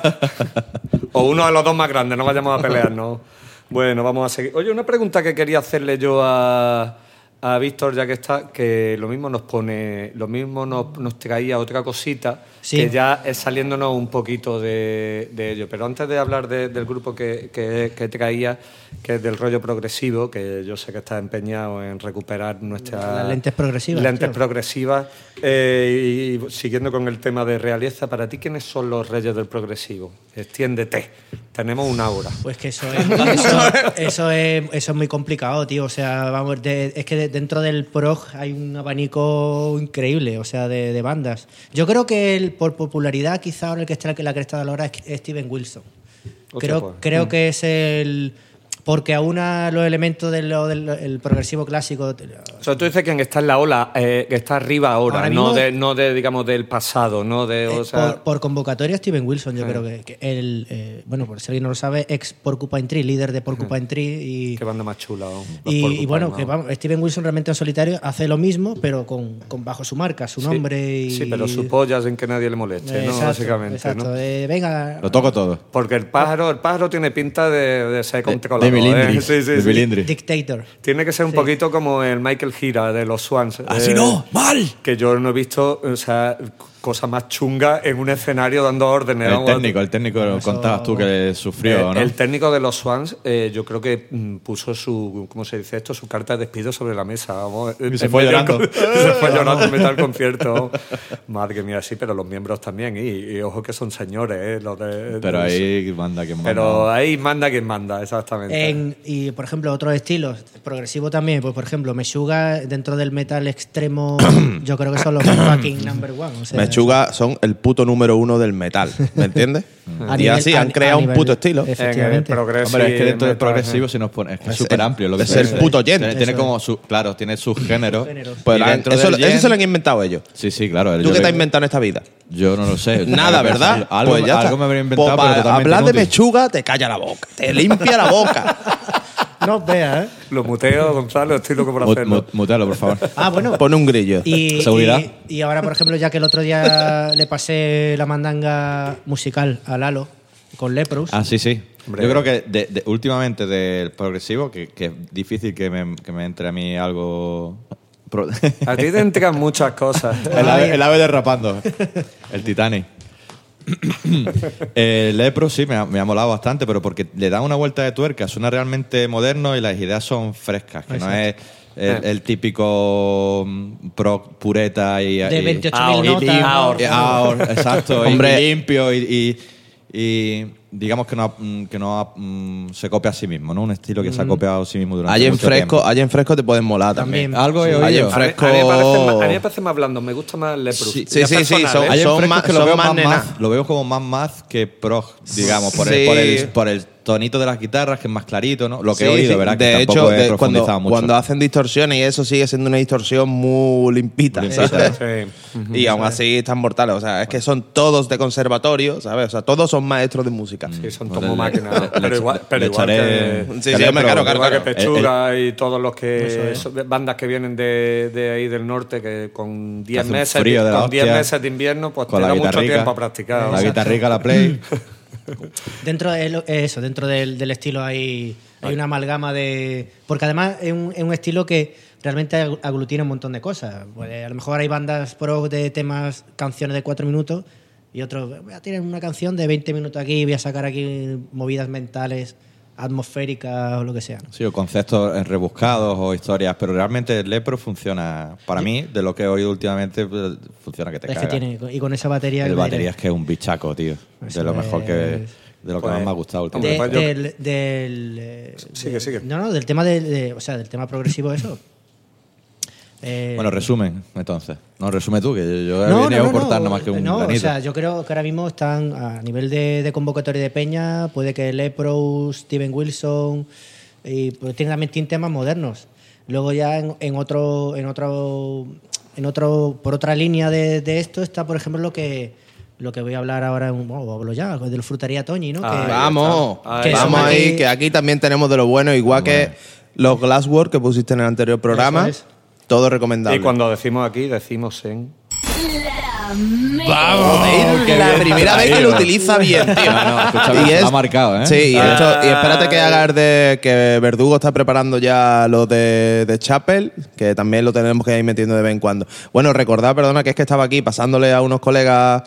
Speaker 3: O uno de los dos más grandes, no vayamos a pelearnos. Bueno, vamos a seguir. Oye, una pregunta que quería hacerle yo a, a Víctor, ya que está, que lo mismo nos pone, lo mismo nos, nos traía otra cosita,
Speaker 4: Sí.
Speaker 3: que ya es saliéndonos un poquito de, de ello. Pero antes de hablar de- del grupo que, que, que traía, que es del rollo progresivo, que yo sé que está empeñado en recuperar nuestras
Speaker 4: Las lentes progresivas,
Speaker 3: lentes
Speaker 4: claro.
Speaker 3: progresivas. eh, y siguiendo con el tema de realeza, para ti, ¿quiénes son los reyes del progresivo? Extiéndete. Tenemos una hora.
Speaker 4: Pues que eso es, eso, eso es, eso es muy complicado, tío. O sea, vamos, de- es que de- dentro del prog hay un abanico increíble, o sea, de, de bandas. Yo creo que el, por popularidad, quizá ahora el que está en la cresta de la hora es Steven Wilson. Creo,
Speaker 3: pues.
Speaker 4: creo que es el. Porque aúna los elementos de lo- del el progresivo clásico.
Speaker 3: O sea, tú dices que está en la ola, eh, que está arriba ahora,
Speaker 4: Ahora
Speaker 3: no,
Speaker 4: mismo-
Speaker 3: de, no de, digamos, del pasado, no de, o
Speaker 4: Eh,
Speaker 3: sea...
Speaker 4: por, por convocatoria, Steven Wilson, yo creo que, que el. eh, bueno, por si alguien no lo sabe, ex Porcupine Tree, líder de Porcupine Tree. Y,
Speaker 3: Qué banda más chula.
Speaker 4: Y, y bueno,
Speaker 3: ¿no?
Speaker 4: que vamos, Steven Wilson realmente en solitario hace lo mismo, pero con, con bajo su marca, su
Speaker 3: Sí,
Speaker 4: nombre y.
Speaker 3: Sí, pero su polla sin que nadie le moleste,
Speaker 4: Eh,
Speaker 3: ¿no?
Speaker 4: exacto,
Speaker 3: Básicamente,
Speaker 4: exacto.
Speaker 3: ¿no?
Speaker 4: Eh, venga.
Speaker 5: Lo toco todo.
Speaker 3: Porque el pájaro, el pájaro tiene pinta de, de ser controlado.
Speaker 5: Milindri,
Speaker 3: ¿eh? Sí, sí,
Speaker 5: de
Speaker 3: sí.
Speaker 5: Milindri.
Speaker 4: Dictator.
Speaker 3: Tiene que ser un poquito como el Michael Gira de los Swans.
Speaker 5: Así
Speaker 3: eh,
Speaker 5: no, mal.
Speaker 3: Que yo no he visto, o sea, cosa más chunga en un escenario dando órdenes.
Speaker 5: El técnico, el técnico lo contabas tú que sufrió,
Speaker 3: Eh,
Speaker 5: ¿no?
Speaker 3: El técnico de los Swans, eh, yo creo que mm, puso su, ¿cómo se dice esto? Su carta de despido sobre la mesa. vamos.
Speaker 5: Y se fue llorando.
Speaker 3: con- se fue llorando en mitad del concierto. Madre mía, sí, pero los miembros también. Y, y ojo que son señores, ¿eh? Los de-
Speaker 5: Pero
Speaker 3: de-
Speaker 5: ahí manda que manda.
Speaker 3: Pero ahí manda quien manda, exactamente.
Speaker 4: En- y por ejemplo, otros estilos, progresivo también, pues por ejemplo, Meshuga dentro del metal extremo, yo creo que son los fucking number one. o sea,
Speaker 6: Mechuga son el puto número uno del metal, ¿me entiendes?
Speaker 4: A
Speaker 6: y
Speaker 4: nivel-
Speaker 6: así han
Speaker 4: a
Speaker 6: creado un
Speaker 4: nivel-
Speaker 6: puto estilo.
Speaker 4: Efectivamente.
Speaker 5: Hombre, es que dentro del progresivo si nos pone, es que es
Speaker 6: Es
Speaker 5: súper
Speaker 6: el-
Speaker 5: amplio lo que
Speaker 6: es el puto gen.
Speaker 5: Tiene, tiene como su, claro, tiene sus géneros.
Speaker 6: Pues eso, se lo han inventado ellos.
Speaker 5: Sí, sí, claro.
Speaker 6: ¿Tú
Speaker 5: yo
Speaker 6: qué te has inventado en esta vida?
Speaker 5: Yo no lo sé.
Speaker 6: Nada, ¿verdad?
Speaker 5: Algo,
Speaker 6: pues ya
Speaker 5: algo me habría inventado,
Speaker 6: Pues para
Speaker 5: totalmente
Speaker 6: hablar de mechuga, te calla la boca. Te limpia la boca.
Speaker 4: No veas, ¿eh?
Speaker 3: Lo muteo, Gonzalo, estoy loco por hacerlo.
Speaker 5: mu- Mutealo, por favor.
Speaker 4: Ah, bueno.
Speaker 6: Pone un grillo.
Speaker 4: Y,
Speaker 5: Seguridad.
Speaker 4: y- y ahora, por ejemplo, ya que el otro día le pasé la mandanga musical a Lalo con Leprous.
Speaker 5: Ah, sí, sí.
Speaker 3: Hombre.
Speaker 5: Yo creo que de- de- últimamente del progresivo, que, que es difícil que me, que me entre a mí algo...
Speaker 3: A ti te entregan muchas cosas.
Speaker 5: el, ave, el ave derrapando. El Titanic. el Lepro sí me ha, me ha molado bastante, pero porque le da una vuelta de tuerca, suena realmente moderno y las ideas son frescas, que no es el, el típico mm, pro pureta y,
Speaker 4: de
Speaker 5: y-
Speaker 4: 28.000
Speaker 3: Ah, y
Speaker 4: notas.
Speaker 3: lim- ah,
Speaker 5: exacto, y-
Speaker 6: Hombre.
Speaker 5: y limpio y, y- y digamos que no, mm, que no mm, se copia a sí mismo, ¿no? Un estilo que se ha copiado a sí mismo durante
Speaker 6: Allí en
Speaker 5: mucho
Speaker 6: fresco,
Speaker 5: tiempo.
Speaker 6: allí en fresco te pueden molar también.
Speaker 4: También.
Speaker 5: Algo he
Speaker 6: Allí en
Speaker 5: oído.
Speaker 3: A mí,
Speaker 6: fresco.
Speaker 3: a mí me parece más, a mí me parece más blando, me gusta más Leprous.
Speaker 5: Sí,
Speaker 6: sí, sí, sí,
Speaker 3: personal,
Speaker 6: son-
Speaker 3: ¿eh?
Speaker 5: En
Speaker 6: son
Speaker 5: frescos
Speaker 6: más-
Speaker 5: que lo
Speaker 6: son
Speaker 5: veo
Speaker 6: más
Speaker 5: más, lo veo como más math que prog, digamos, por,
Speaker 6: Sí.
Speaker 5: el, por, el, por el tonito de las guitarras, que es más clarito, ¿no? Lo que he
Speaker 6: Sí,
Speaker 5: oído,
Speaker 6: sí.
Speaker 5: ¿verdad?
Speaker 6: De
Speaker 5: que
Speaker 6: hecho,
Speaker 5: he
Speaker 6: de- cuando,
Speaker 5: mucho.
Speaker 6: cuando hacen distorsiones y eso sigue siendo una distorsión muy limpita.
Speaker 5: Limpita.
Speaker 6: ¿sabes?
Speaker 3: Sí.
Speaker 6: Y aún así están mortales. O sea, es que son todos de conservatorio, ¿sabes? O sea, todos son maestros de música.
Speaker 3: Sí, son
Speaker 5: Pues
Speaker 3: como
Speaker 5: le-
Speaker 3: máquinas. pero igual, pero igual que,
Speaker 6: Sí, sí, claro, claro,
Speaker 3: igual que
Speaker 6: claro.
Speaker 3: Pechuga y todos los que bandas que vienen de, de ahí del norte que con 10
Speaker 5: hace un
Speaker 3: meses, con 10
Speaker 5: hostia.
Speaker 3: meses de invierno pues
Speaker 5: con
Speaker 3: te
Speaker 5: la
Speaker 3: da mucho tiempo a practicar.
Speaker 5: La guitarrica, la play.
Speaker 4: Dentro de lo- eso, dentro del, del estilo hay, hay una amalgama de. Porque además es un, es un estilo que realmente ag- aglutina un montón de cosas. Pues, a lo mejor hay bandas pro de temas, canciones de cuatro minutos, y otros, voy a tirar una canción de 20 minutos aquí, voy a sacar aquí movidas mentales, atmosféricas o lo que sea. ¿no?
Speaker 5: Sí, o conceptos eh, rebuscados o historias, pero realmente el Lepro funciona, para mí, de lo que he oído últimamente, pues, funciona que te
Speaker 4: Es que tiene, y con esa batería.
Speaker 5: El batería es que es un bichaco, tío.
Speaker 4: Eso
Speaker 5: de lo mejor que, De lo que
Speaker 3: Pues,
Speaker 5: más me ha gustado últimamente.
Speaker 4: De-
Speaker 3: pues
Speaker 4: del, del, eh,
Speaker 3: Sigue,
Speaker 4: de-
Speaker 3: sigue.
Speaker 4: No, no, del tema del, de- o sea, del tema progresivo eso. Eh,
Speaker 5: Bueno, resumen, entonces. No, resume tú, que yo, yo he
Speaker 4: no,
Speaker 5: venido
Speaker 4: no,
Speaker 5: a
Speaker 4: no,
Speaker 5: aportar
Speaker 4: no,
Speaker 5: nada más que un
Speaker 4: no,
Speaker 5: granito.
Speaker 4: o sea, yo creo que ahora mismo están a nivel de, de convocatoria de peña, puede que Lepros, Steven Wilson, y pues tienen también tienen temas modernos. Luego ya en, en otro, en otro, en otro, por otra línea de, de esto está, por ejemplo, lo que lo que voy a hablar ahora, en- bueno, hablo ya, de la frutería Toñi, ¿no? Que-
Speaker 3: Ahí
Speaker 6: Vamos,
Speaker 4: Que
Speaker 6: vamos ahí,
Speaker 4: aquí-
Speaker 6: que aquí también tenemos de lo bueno, igual que los Glasswork que pusiste en el anterior programa.
Speaker 4: Eso
Speaker 6: Todo recomendable.
Speaker 3: Y cuando decimos aquí, decimos en.
Speaker 6: Joder, la primera vez que lo utiliza bien, tío.
Speaker 5: No, no, escúchame, se lo ha marcado, ¿eh?
Speaker 6: Sí, y, esto- y espérate que hagas de que Verdugo está preparando ya lo de, de Chapel, que también lo tenemos que ir metiendo de vez en cuando. Bueno, recordad, perdona, que es que estaba aquí pasándole a unos colegas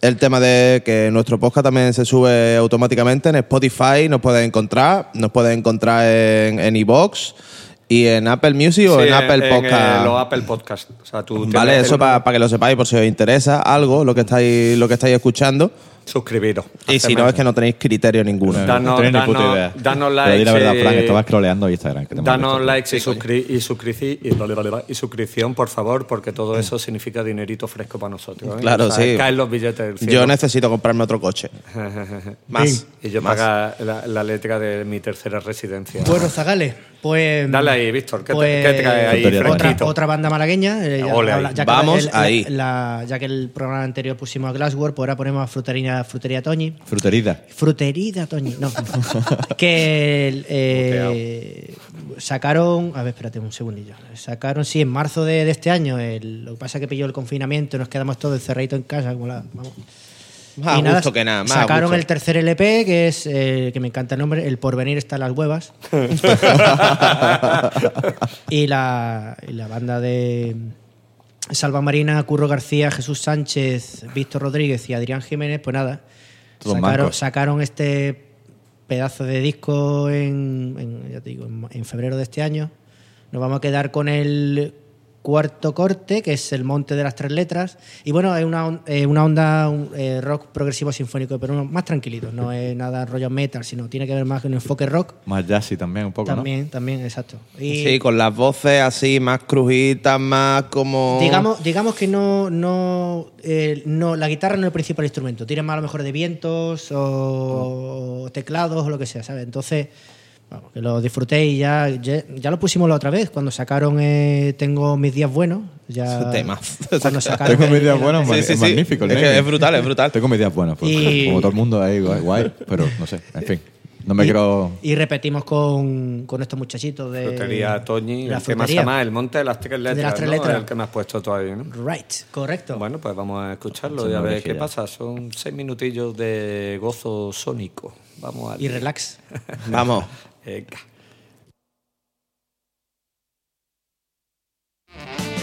Speaker 6: el tema de que nuestro podcast también se sube automáticamente en Spotify, nos puedes encontrar, nos puedes encontrar en en iVoox y en Apple Music o
Speaker 3: Sí,
Speaker 6: en Apple
Speaker 3: eh,
Speaker 6: Podcast.
Speaker 3: los Apple Podcast. O sea, tú tienes
Speaker 6: Vale, eso
Speaker 3: el-
Speaker 6: para que lo sepáis por si os interesa algo, lo que estáis, lo que estáis escuchando.
Speaker 3: Suscribiros.
Speaker 6: Y si no, es que no tenéis criterio ninguno.
Speaker 5: No,
Speaker 3: Danos-
Speaker 5: no tienes ni puta
Speaker 3: danos-
Speaker 5: idea.
Speaker 3: danos
Speaker 5: Pero di la verdad,
Speaker 3: y-
Speaker 5: Frank, estaba scrolleando Instagram. que te
Speaker 3: Danos likes y, suscri- y, suscripción, por favor, porque todo eso significa dinerito fresco para nosotros. ¿eh?
Speaker 6: Claro,
Speaker 3: O sea,
Speaker 6: sí.
Speaker 3: Caen los billetes del cielo.
Speaker 6: Yo necesito comprarme otro coche. Más.
Speaker 3: Y yo
Speaker 6: Más.
Speaker 3: pagar la, la letra de mi tercera residencia.
Speaker 4: Bueno, Zagales, pues.
Speaker 3: Dale ahí, Víctor, ¿qué te-
Speaker 4: pues,
Speaker 3: qué trae ahí
Speaker 4: otra, banda malagueña. eh, ya, ya
Speaker 6: Vamos
Speaker 4: el-
Speaker 6: ahí.
Speaker 4: la- ya que el programa anterior pusimos a Glasswork, pues ahora ponemos a Frutería, Frutería Toñi.
Speaker 5: Fruterida.
Speaker 4: Fruterida Toñi, no. que eh, sacaron. A ver, espérate un segundillo. Sacaron, sí, en marzo de, de este año. el- lo que pasa es que pilló el confinamiento y nos quedamos todos encerraditos en casa. Como la, vamos.
Speaker 6: Más
Speaker 4: Y nada,
Speaker 6: gusto que nada. Más
Speaker 4: sacaron
Speaker 6: gusto.
Speaker 4: el tercer LP, que es, eh, que me encanta el nombre, El Porvenir está en las huevas. y, la, y la banda de Salva Marina, Curro García, Jesús Sánchez, Víctor Rodríguez y Adrián Jiménez, pues nada, sacaron, este pedazo de disco en, en, ya te digo, en, en febrero de este año. Nos vamos a quedar con el cuarto corte, que es El Monte de las Tres Letras. Y bueno, es una, eh, una onda un, eh, rock progresivo sinfónico, pero uno más tranquilito. No es nada rollo metal, sino tiene que ver más con un enfoque rock.
Speaker 5: Más jazzy también, un poco,
Speaker 4: También, también, exacto. Y
Speaker 6: Sí, con las voces así, más crujitas, más como.
Speaker 4: digamos, digamos que no, no, eh, no, la guitarra no es el principal instrumento. Tiene más a lo mejor de vientos o teclados o lo que sea, ¿sabes? Entonces, vamos, que lo disfrutéis. Ya, ya, ya lo pusimos la otra vez, cuando sacaron eh, Tengo mis días buenos. Ya,
Speaker 6: tema.
Speaker 4: Cuando
Speaker 5: ¿no?
Speaker 4: sacaron
Speaker 5: Tengo mis días buenos,
Speaker 6: Sí,
Speaker 5: es
Speaker 6: sí,
Speaker 5: magnífico.
Speaker 6: Es que
Speaker 5: naming.
Speaker 6: es brutal, es brutal.
Speaker 5: Tengo mis días buenos, pues,
Speaker 4: Y-
Speaker 5: como todo el mundo ahí, guay, guay, pero no sé, en fin. No me quiero...
Speaker 4: Y repetimos con, con estos muchachitos de.
Speaker 3: Frutería Toñi,
Speaker 4: la
Speaker 3: el que más llama El Monte de las Tres Letras.
Speaker 4: las Tres
Speaker 3: ¿no?
Speaker 4: Letras.
Speaker 3: El que me has puesto ahí, ¿no?
Speaker 4: Right, correcto.
Speaker 3: Bueno, pues vamos a escucharlo y a ver qué pasa. Son seis minutillos de gozo sónico. Vamos a
Speaker 4: y relax.
Speaker 6: Vamos.
Speaker 3: Venga.
Speaker 9: Thank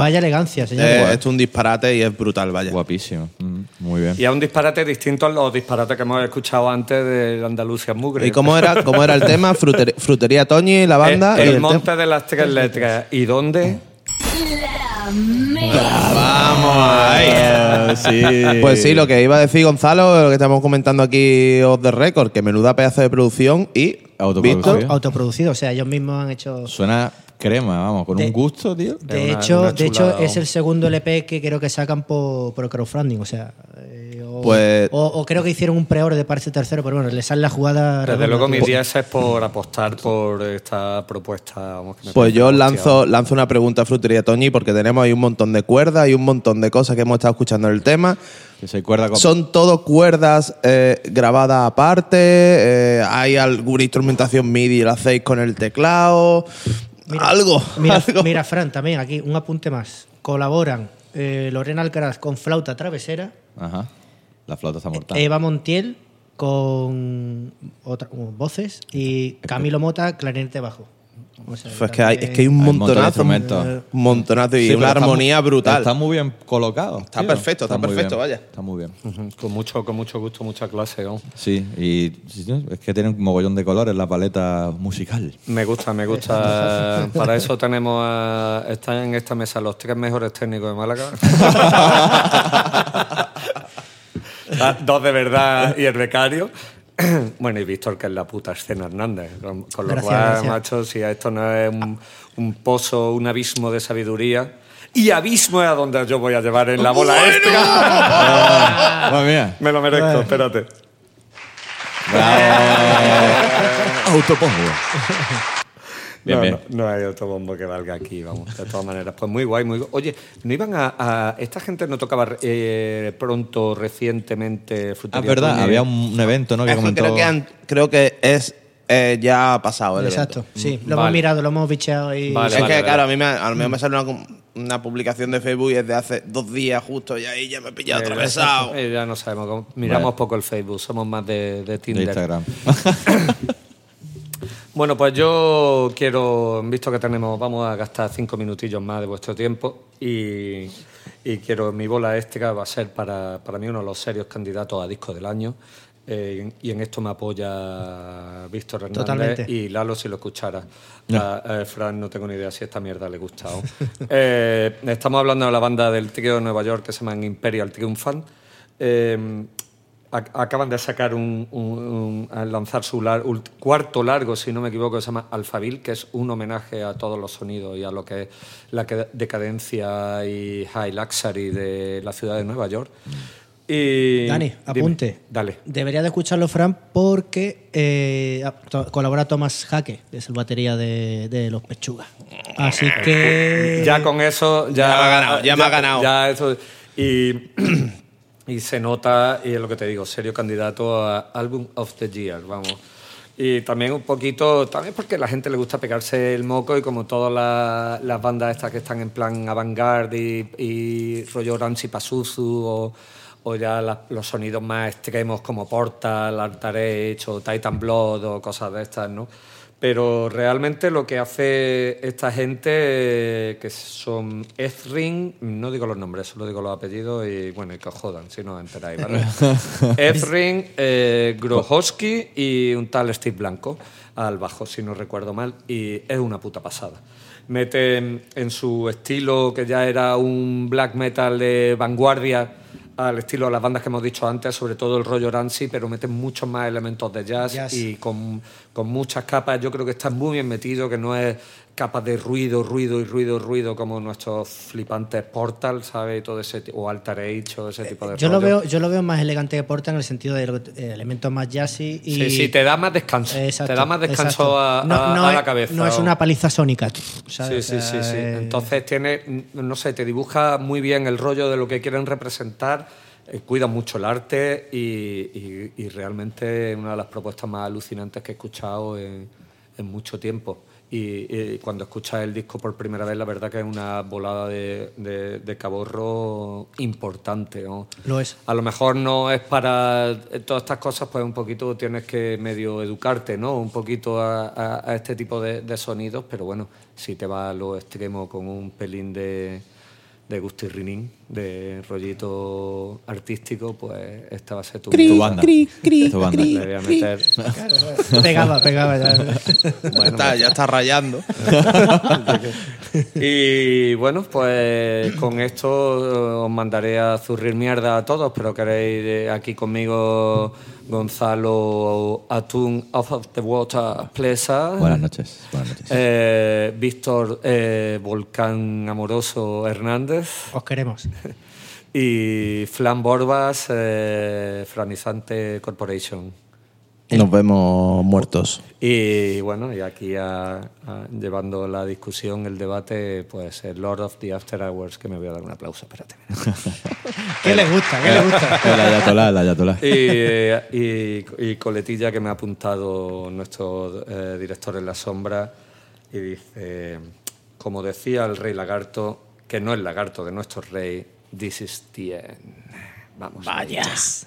Speaker 4: Vaya, elegancia, señor.
Speaker 6: eh, esto es un disparate y es brutal, vaya.
Speaker 5: Guapísimo. Mm, muy bien.
Speaker 3: Y es un disparate distinto a los disparates que hemos escuchado antes de Andalucía Mugre.
Speaker 6: ¿Y cómo era, cómo era el tema? Fruter- frutería Toñi, la banda
Speaker 3: el,
Speaker 6: y
Speaker 3: el monte de las tres letras. ¿Y dónde?
Speaker 9: La mesa.
Speaker 6: Vamos ahí.
Speaker 5: sí.
Speaker 6: Pues sí, lo que iba a decir Gonzalo, lo que estamos comentando aquí off the record, que menuda pedazo de producción y
Speaker 5: Autoproducido.
Speaker 4: Autoproducido, o sea, ellos mismos han hecho.
Speaker 5: Suena crema, vamos, con
Speaker 4: De-
Speaker 5: un gusto, tío.
Speaker 4: De
Speaker 3: una-
Speaker 4: hecho,
Speaker 3: una
Speaker 4: de hecho es el segundo LP que creo que sacan por, por crowdfunding, o sea, eh, o
Speaker 6: Pues-
Speaker 4: o, o creo que hicieron un pre-ore de parche tercero, pero bueno, le sale la jugada.
Speaker 3: Desde
Speaker 4: redonda,
Speaker 3: luego
Speaker 4: tío.
Speaker 3: mi 10 es por apostar por esta propuesta. vamos, que me
Speaker 6: Pues yo lanzo, lanzo una pregunta a Frutería Toñi porque tenemos ahí un montón de cuerdas y un montón de cosas que hemos estado escuchando en el tema.
Speaker 5: Que cuerda.
Speaker 6: ¿Son todo cuerdas eh, grabadas aparte? Eh, ¿Hay alguna instrumentación MIDI lo hacéis con el teclado?
Speaker 4: Mira,
Speaker 6: algo.
Speaker 4: Mira,
Speaker 6: algo.
Speaker 4: mira, Fran, también aquí un apunte más. Colaboran eh, Lorena Alcaraz con flauta travesera,
Speaker 5: Ajá. La flauta está mortal.
Speaker 4: Eva Montiel con otra, con voces y Camilo Mota clarinete bajo. O sea,
Speaker 6: Pues es, que hay, es que hay un
Speaker 5: Hay un montón de
Speaker 6: montonazo.
Speaker 5: instrumentos.
Speaker 6: Un montonazo y
Speaker 5: Sí,
Speaker 6: una armonía
Speaker 5: muy-
Speaker 6: brutal.
Speaker 5: Está muy bien colocado.
Speaker 6: Está
Speaker 5: tío.
Speaker 6: perfecto, está perfecto,
Speaker 5: bien.
Speaker 6: vaya.
Speaker 5: Está muy bien.
Speaker 3: Con mucho, con mucho gusto, mucha clase. ¿no?
Speaker 5: Sí, y es que tiene un mogollón de colores la paleta musical.
Speaker 3: Me gusta, me gusta. Para eso tenemos a, están en esta mesa los tres mejores técnicos de Málaga. Ah, Dos de verdad y el becario. Bueno, y Víctor, que es la puta escena Hernández. Con, con lo
Speaker 4: Gracias,
Speaker 3: cual,
Speaker 4: gracias.
Speaker 3: macho, si esto no es un, un pozo, un abismo de sabiduría. Y abismo es a donde yo voy a llevar en la bola extra.
Speaker 5: Madre mía.
Speaker 3: Me lo merezco, espérate.
Speaker 5: Autopongo. Bien,
Speaker 3: no,
Speaker 5: bien.
Speaker 3: No, no hay otro bombo que valga aquí, vamos, de todas maneras. Pues muy guay, muy guay. Oye, ¿no iban a, a- Esta gente no tocaba eh, pronto, recientemente,
Speaker 5: Ah, verdad, había un, evento, ¿no? Que comentó...
Speaker 6: creo, que han- creo que es eh, ya ha pasado el
Speaker 4: Exacto,
Speaker 6: evento.
Speaker 4: sí, lo
Speaker 3: Vale.
Speaker 4: hemos mirado, lo hemos bicheado y
Speaker 3: Vale,
Speaker 6: es
Speaker 3: vale,
Speaker 6: que,
Speaker 3: vale.
Speaker 6: claro, a mí me, a mí me sale una, una publicación de Facebook y es de hace dos días justo y ahí ya me he pillado
Speaker 3: Eh,
Speaker 6: atravesado.
Speaker 3: eh, ya no sabemos, cómo- miramos
Speaker 5: Vale.
Speaker 3: poco el Facebook, somos más de, de
Speaker 5: de
Speaker 3: Tinder.
Speaker 5: Instagram.
Speaker 3: Bueno, pues yo quiero, visto que tenemos, vamos a gastar cinco minutillos más de vuestro tiempo y, y quiero, mi bola extra va a ser para, para mí uno de los serios candidatos a disco del año. eh, y en esto me apoya Víctor Hernández
Speaker 4: Totalmente.
Speaker 3: y Lalo si lo escuchara. A, a Fran no tengo ni idea si esta mierda le gusta. ¿o? Eh, estamos hablando de la banda del trío de Nueva York que se llama Imperial Triumphant. Eh, ac- acaban de sacar un, un- un- a lanzar su lar- cuarto largo, si no me equivoco, que se llama Alphaville, que es un homenaje a todos los sonidos y a lo que es la decadencia y high luxury de la ciudad de Nueva York. Y,
Speaker 4: Dani,
Speaker 3: dime,
Speaker 4: apunte.
Speaker 3: dale.
Speaker 4: Debería de escucharlo, Fran, porque eh, a- to- colabora Tomás Jaque, que es el batería de, de Los Pechugas. Así que...
Speaker 3: Ya con eso, ya,
Speaker 6: Ya me ha ganado, ya me ha ganado.
Speaker 3: ya eso- y, y se nota, y es lo que te digo, serio candidato a Album of the Year, vamos. Y también un poquito, también porque a la gente le gusta pegarse el moco y como todas las, bandas estas que están en plan avant-garde y, y rollo Ramsey o, ya la- los sonidos más extremos como Portal, Altar Age o Titan Blood o cosas de estas, ¿no? Pero realmente lo que hace esta gente, que son Ethring, no digo los nombres, solo digo los apellidos y bueno, y que os jodan, si no os enteráis, ¿vale? Ethring, eh, Grohowski y un tal Steve Blanco al bajo, si no recuerdo mal, y es una puta pasada. Meten en su estilo, que ya era un black metal de vanguardia, al estilo de las bandas que hemos dicho antes, sobre todo el rollo Rancy, pero meten muchos más elementos de jazz,
Speaker 4: Jazz.
Speaker 3: y con, con muchas capas. Yo creo que está muy bien metido, que no es capas de ruido, ruido y ruido, ruido, como nuestros flipantes Portal, ¿sabes? Todo ese o Alter Age o ese tipo de
Speaker 4: Yo lo,
Speaker 3: rollo.
Speaker 4: veo, yo lo veo más elegante que Porta en el sentido de lo eh, elementos más jazzy y...
Speaker 3: Sí, sí, te da más descanso.
Speaker 4: Exacto,
Speaker 3: te da más descanso a,
Speaker 4: No-
Speaker 3: a-
Speaker 4: no
Speaker 3: a
Speaker 4: es-
Speaker 3: la cabeza.
Speaker 4: No es
Speaker 3: o-
Speaker 4: una paliza sónica.
Speaker 3: Sí,
Speaker 4: ¿sabes?
Speaker 3: sí, sí,
Speaker 4: sea,
Speaker 3: sí.
Speaker 4: eh,
Speaker 3: Entonces tiene, no sé, te dibuja muy bien el rollo de lo que quieren representar, eh, cuida mucho el arte y, y- y realmente es una de las propuestas más alucinantes que he escuchado en, en mucho tiempo. Y, y cuando escuchas el disco por primera vez, la verdad que es una volada de, de- de caborro importante. ¿no?
Speaker 4: Lo es.
Speaker 3: A lo mejor no es para eh, todas estas cosas, pues un poquito tienes que medio educarte, ¿no? Un poquito a, a- a este tipo de, de sonidos, pero bueno, si te vas a lo extremo con un pelín de, de gustirrinín, de rollito artístico, pues esta va a ser tu,
Speaker 5: Tu banda. Tu banda.
Speaker 3: Le voy a meter.
Speaker 4: Pegaba, pegaba ya.
Speaker 6: Ya está, ya está rayando.
Speaker 3: Y bueno, pues con esto os mandaré a zurrir mierda a todos, pero queréis eh, aquí conmigo Gonzalo Atún Off of the Water Plesa.
Speaker 5: Buenas noches. Buenas noches.
Speaker 3: Eh, Víctor eh, Volcán Amoroso Hernández.
Speaker 4: Os queremos.
Speaker 3: Y Flan Borbas, eh, Franizante Corporation.
Speaker 6: Nos vemos muertos.
Speaker 3: Y bueno, y aquí a- a- llevando la discusión, el debate, pues el Lord of the After Hours, que me voy a dar un aplauso, espérate.
Speaker 4: ¿Qué le gusta? ¿Qué le gusta?
Speaker 5: El ayatolá, el ayatolá.
Speaker 3: Y, eh, y- y coletilla que me ha apuntado nuestro eh, director en la sombra y dice, como decía el rey lagarto, que no es lagarto de nuestro rey, this is the end. Vamos.
Speaker 4: Vaya.
Speaker 3: muchachos.